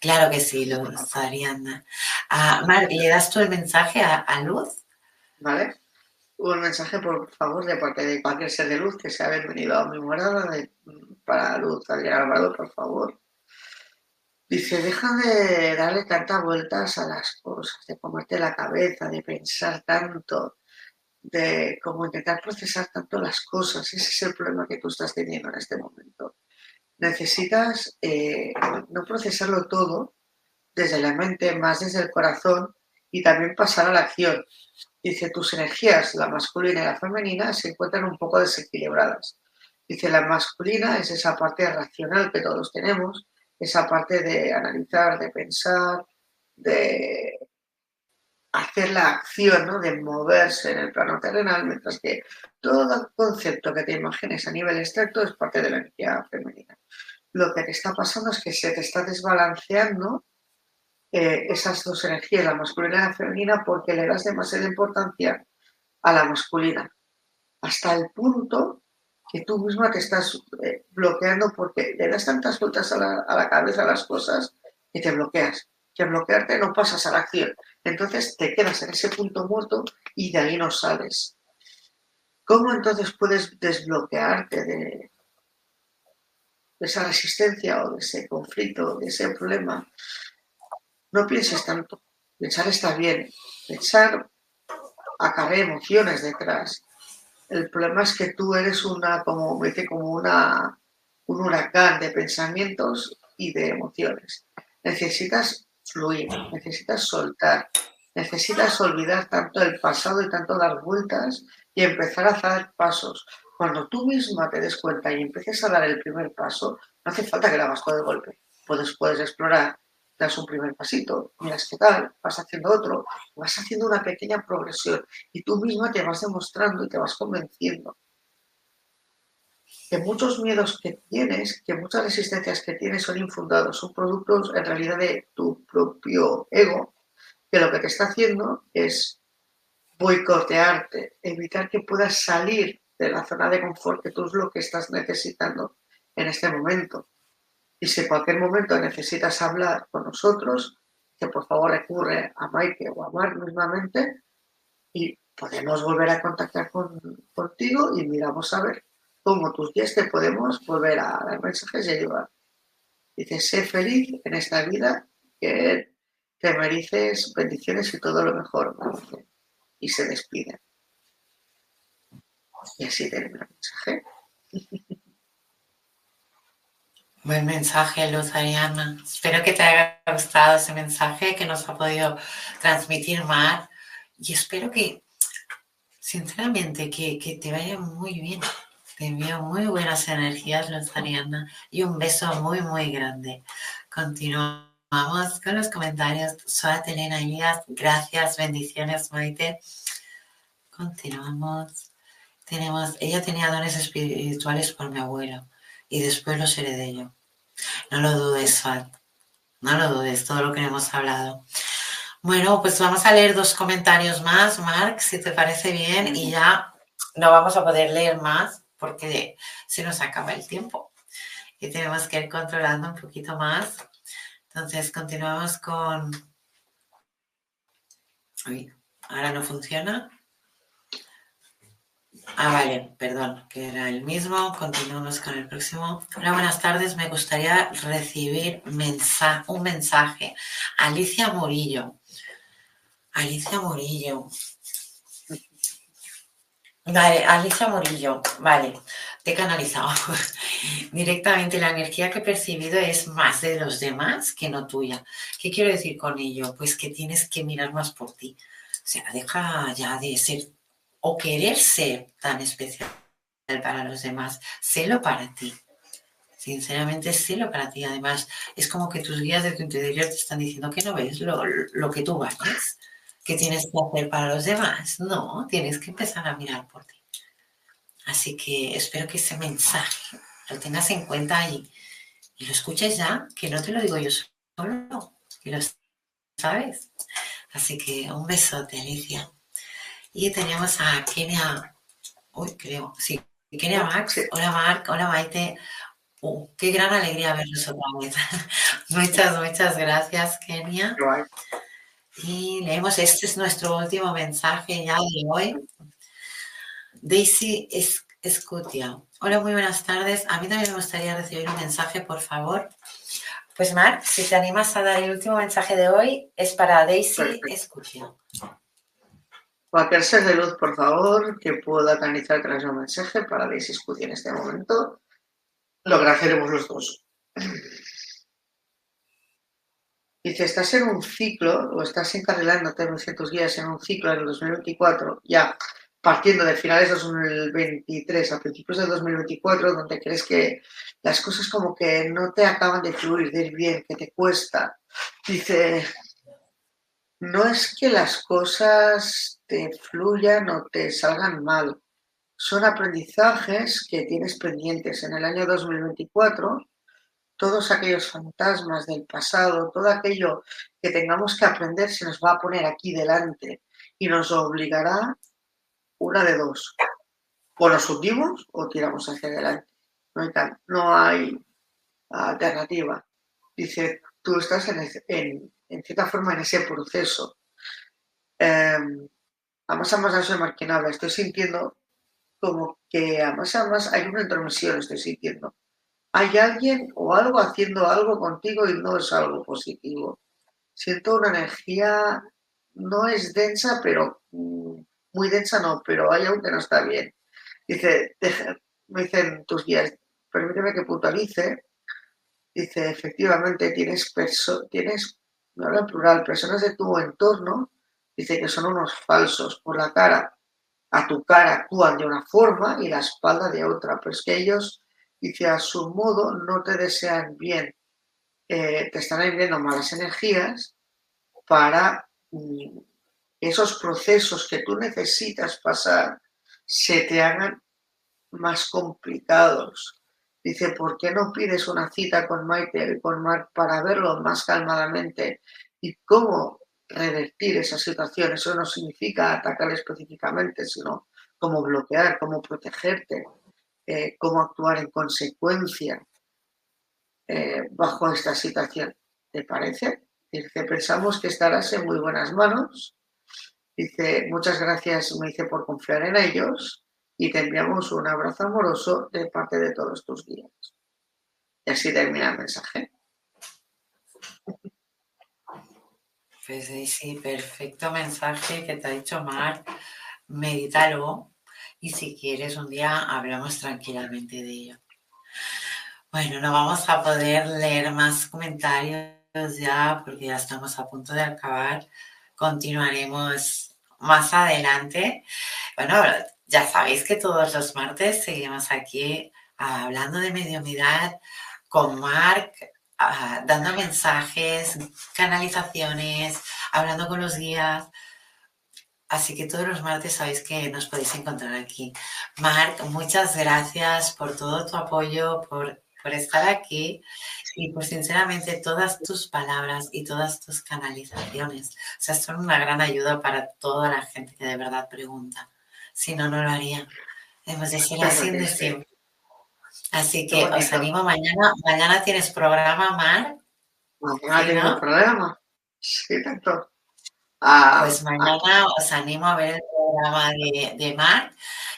Claro que sí, lo Adriana. Ah, Mar, ¿le das tú el mensaje a, Luz? Vale. Un mensaje, por favor, de parte de cualquier ser de luz que sea bienvenido a mi morada para Luz Adriana Alvarado, por favor. Dice, deja de darle tantas vueltas a las cosas, de comerte la cabeza, de pensar tanto, de cómo intentar procesar tanto las cosas. Ese es el problema que tú estás teniendo en este momento. Necesitas eh, no procesarlo todo desde la mente, más desde el corazón y también pasar a la acción. Dice, tus energías, la masculina y la femenina, se encuentran un poco desequilibradas. Dice, la masculina es esa parte racional que todos tenemos, esa parte de analizar, de pensar, de hacer la acción, ¿no? de moverse en el plano terrenal, mientras que todo concepto que te imagines a nivel extracto es parte de la energía femenina. Lo que te está pasando es que se te está desbalanceando eh, esas dos energías, la masculina y la femenina, porque le das demasiada importancia a la masculina, hasta el punto que tú misma te estás eh, bloqueando porque le das tantas vueltas a la, a la cabeza a las cosas que te bloqueas que bloquearte no pasas a la acción. Entonces te quedas en ese punto muerto y de ahí no sales. ¿Cómo entonces puedes desbloquearte de, esa resistencia o de ese conflicto, de ese problema? No pienses tanto. Pensar está bien. Pensar acarrea emociones detrás. El problema es que tú eres una, como dice, como una, un huracán de pensamientos y de emociones. Necesitas fluir, necesitas soltar, necesitas olvidar tanto el pasado y tanto dar vueltas y empezar a hacer pasos. Cuando tú misma te des cuenta y empieces a dar el primer paso, no hace falta que lo hagas todo de golpe. Puedes, puedes explorar, das un primer pasito, miras qué tal, vas haciendo otro, vas haciendo una pequeña progresión y tú misma te vas demostrando y te vas convenciendo que muchos miedos que tienes, que muchas resistencias que tienes son infundados, son productos en realidad de tu propio ego, que lo que te está haciendo es boicotearte, evitar que puedas salir de la zona de confort, que tú es lo que estás necesitando en este momento. Y si en cualquier momento necesitas hablar con nosotros, que por favor recurre a Maike o a Mark mismamente y podemos volver a contactar contigo y miramos a ver cómo tus días te podemos volver a dar mensajes y ayudar. Dice, sé feliz en esta vida, que te mereces bendiciones y todo lo mejor. Y se despide. Y así termina el mensaje. (laughs) Buen mensaje, Luz Ariana. Espero que te haya gustado ese mensaje que nos ha podido transmitir Mar. Y espero que, sinceramente, que te vaya muy bien. Te envío muy buenas energías, Luz Ariana. Y un beso muy, muy grande. Continuamos con los comentarios. Soy Elena Elías. Gracias, bendiciones, Maite. Continuamos. Tenemos, ella tenía dones espirituales por mi abuelo y después lo seré de ello. No lo dudes, Fat. No lo dudes, todo lo que hemos hablado. Bueno, pues vamos a leer dos comentarios más, Mark, si te parece bien, y ya no vamos a poder leer más porque se nos acaba el tiempo y tenemos que ir controlando un poquito más. Entonces, continuamos con... Ahora no funciona. Ah, vale, perdón, que era el mismo. Continuamos con el próximo. Hola, buenas tardes. Me gustaría recibir un mensaje. Alicia Murillo. Alicia Murillo. Vale, Alicia Murillo, vale, te he canalizado. (laughs) Directamente la energía que he percibido es más de los demás que no tuya. ¿Qué quiero decir con ello? Pues que tienes que mirar más por ti. O sea, deja ya de ser o querer ser tan especial para los demás, sélo para ti. Sinceramente, sélo para ti. Además, es como que tus guías de tu interior te están diciendo que no ves lo, que tú vales, que tienes que hacer para los demás. No, tienes que empezar a mirar por ti. Así que espero que ese mensaje lo tengas en cuenta y, y lo escuches ya, que no te lo digo yo solo, que lo sabes. Así que un besote, Alicia. Y teníamos a Kenia, uy, creo, sí, Kenia Max. Hola Marc, hola Maite. Uh, qué gran alegría verlos otra vez. (laughs) muchas, muchas gracias, Kenia. Y leemos, este es nuestro último mensaje ya de hoy. Daisy Escutia. Hola, muy buenas tardes. A mí también me gustaría recibir un mensaje, por favor. Pues Marc, si te animas a dar el último mensaje de hoy, es para Daisy Escutia. Cualquier ser de luz, por favor, que pueda canalizar tras un mensaje para discutir en este momento, lo agradeceremos los dos. Dice, estás en un ciclo, o estás encarrilándote en tus guías en un ciclo en el 2024, ya partiendo de finales de 2023 a principios de 2024, donde crees que las cosas como que no te acaban de fluir, de ir bien, que te cuesta. Dice, no es que las cosas te fluyan o te salgan mal, son aprendizajes que tienes pendientes en el año 2024, todos aquellos fantasmas del pasado, todo aquello que tengamos que aprender se nos va a poner aquí delante y nos obligará una de dos, o nos hundimos o tiramos hacia adelante. No hay, no hay alternativa. Dice, tú estás en, en cierta forma en ese proceso. Eh, además, además, soy marquinable, estoy sintiendo como que además, además hay una intromisión, estoy sintiendo. Hay alguien o algo haciendo algo contigo y no es algo positivo. Siento una energía, no es densa, pero mm, muy densa no, pero hay algo que no está bien. Dice, me dicen tus guías, permíteme que puntualice. Dice, efectivamente, tienes, tienes no habla plural, personas de tu entorno, dice que son unos falsos por la cara. A tu cara actúan de una forma y la espalda de otra, pero es que ellos, dice, a su modo no te desean bien. Eh, te están enviando malas energías para mm, esos procesos que tú necesitas pasar se te hagan más complicados. Dice, ¿por qué no pides una cita con Maite y con Mark para verlo más calmadamente y cómo revertir esa situación? Eso no significa atacar específicamente, sino cómo bloquear, cómo protegerte, eh, cómo actuar en consecuencia eh, bajo esta situación. ¿Te parece? Dice, pensamos que estarás en muy buenas manos. Dice, muchas gracias, me dice, por confiar en ellos y te enviamos un abrazo amoroso de parte de todos tus guías. Y así termina el mensaje. Pues sí, sí, perfecto mensaje que te ha dicho Mar. Medítalo y si quieres un día hablamos tranquilamente de ello. Bueno, no vamos a poder leer más comentarios ya porque ya estamos a punto de acabar. Continuaremos más adelante. Bueno, ya sabéis que todos los martes seguimos aquí hablando de mediunidad con Marc, ah, dando mensajes, canalizaciones, hablando con los guías. Así que todos los martes sabéis que nos podéis encontrar aquí. Marc, muchas gracias por todo tu apoyo, por, por estar aquí y por sinceramente todas tus palabras y todas tus canalizaciones. O sea, son una gran ayuda para toda la gente que de verdad pregunta. Si no, no lo haría. Hemos de así de siempre. Así que os animo mañana. Mañana tienes programa, Mar. Mañana tienes programa. Sí, tanto. Ah, pues ah. mañana os animo a ver el programa de, de Mar.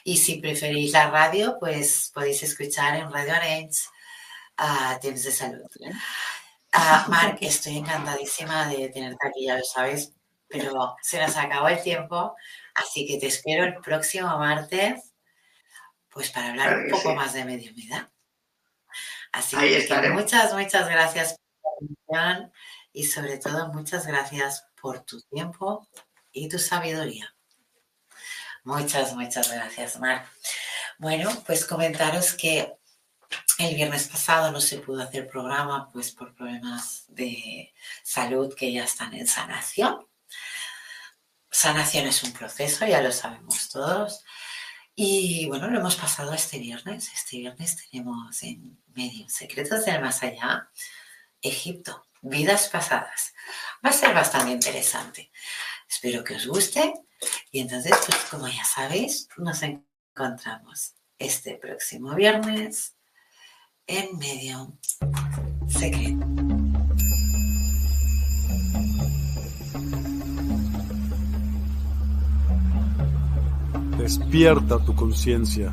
Y si preferís la radio, pues podéis escuchar en Radio Arenys a Tiempos de Salud. Uh, (laughs) Marc, estoy encantadísima de tenerte aquí, ya lo sabes, pero se nos acabó el tiempo, así que te espero el próximo martes, pues para hablar un poco más de mediunidad. Así que muchas, muchas gracias por la atención y sobre todo muchas gracias por tu tiempo y tu sabiduría. Muchas, muchas gracias, Mar. Bueno, pues comentaros que el viernes pasado no se pudo hacer programa pues por problemas de salud que ya están en sanación. Sanación es un proceso, ya lo sabemos todos. Y bueno, lo hemos pasado este viernes. Este viernes tenemos en medio Secretos del Más Allá, Egipto, vidas pasadas. Va a ser bastante interesante. Espero que os guste. Y entonces, pues como ya sabéis, nos encontramos este próximo viernes en medio secreto. Despierta tu conciencia.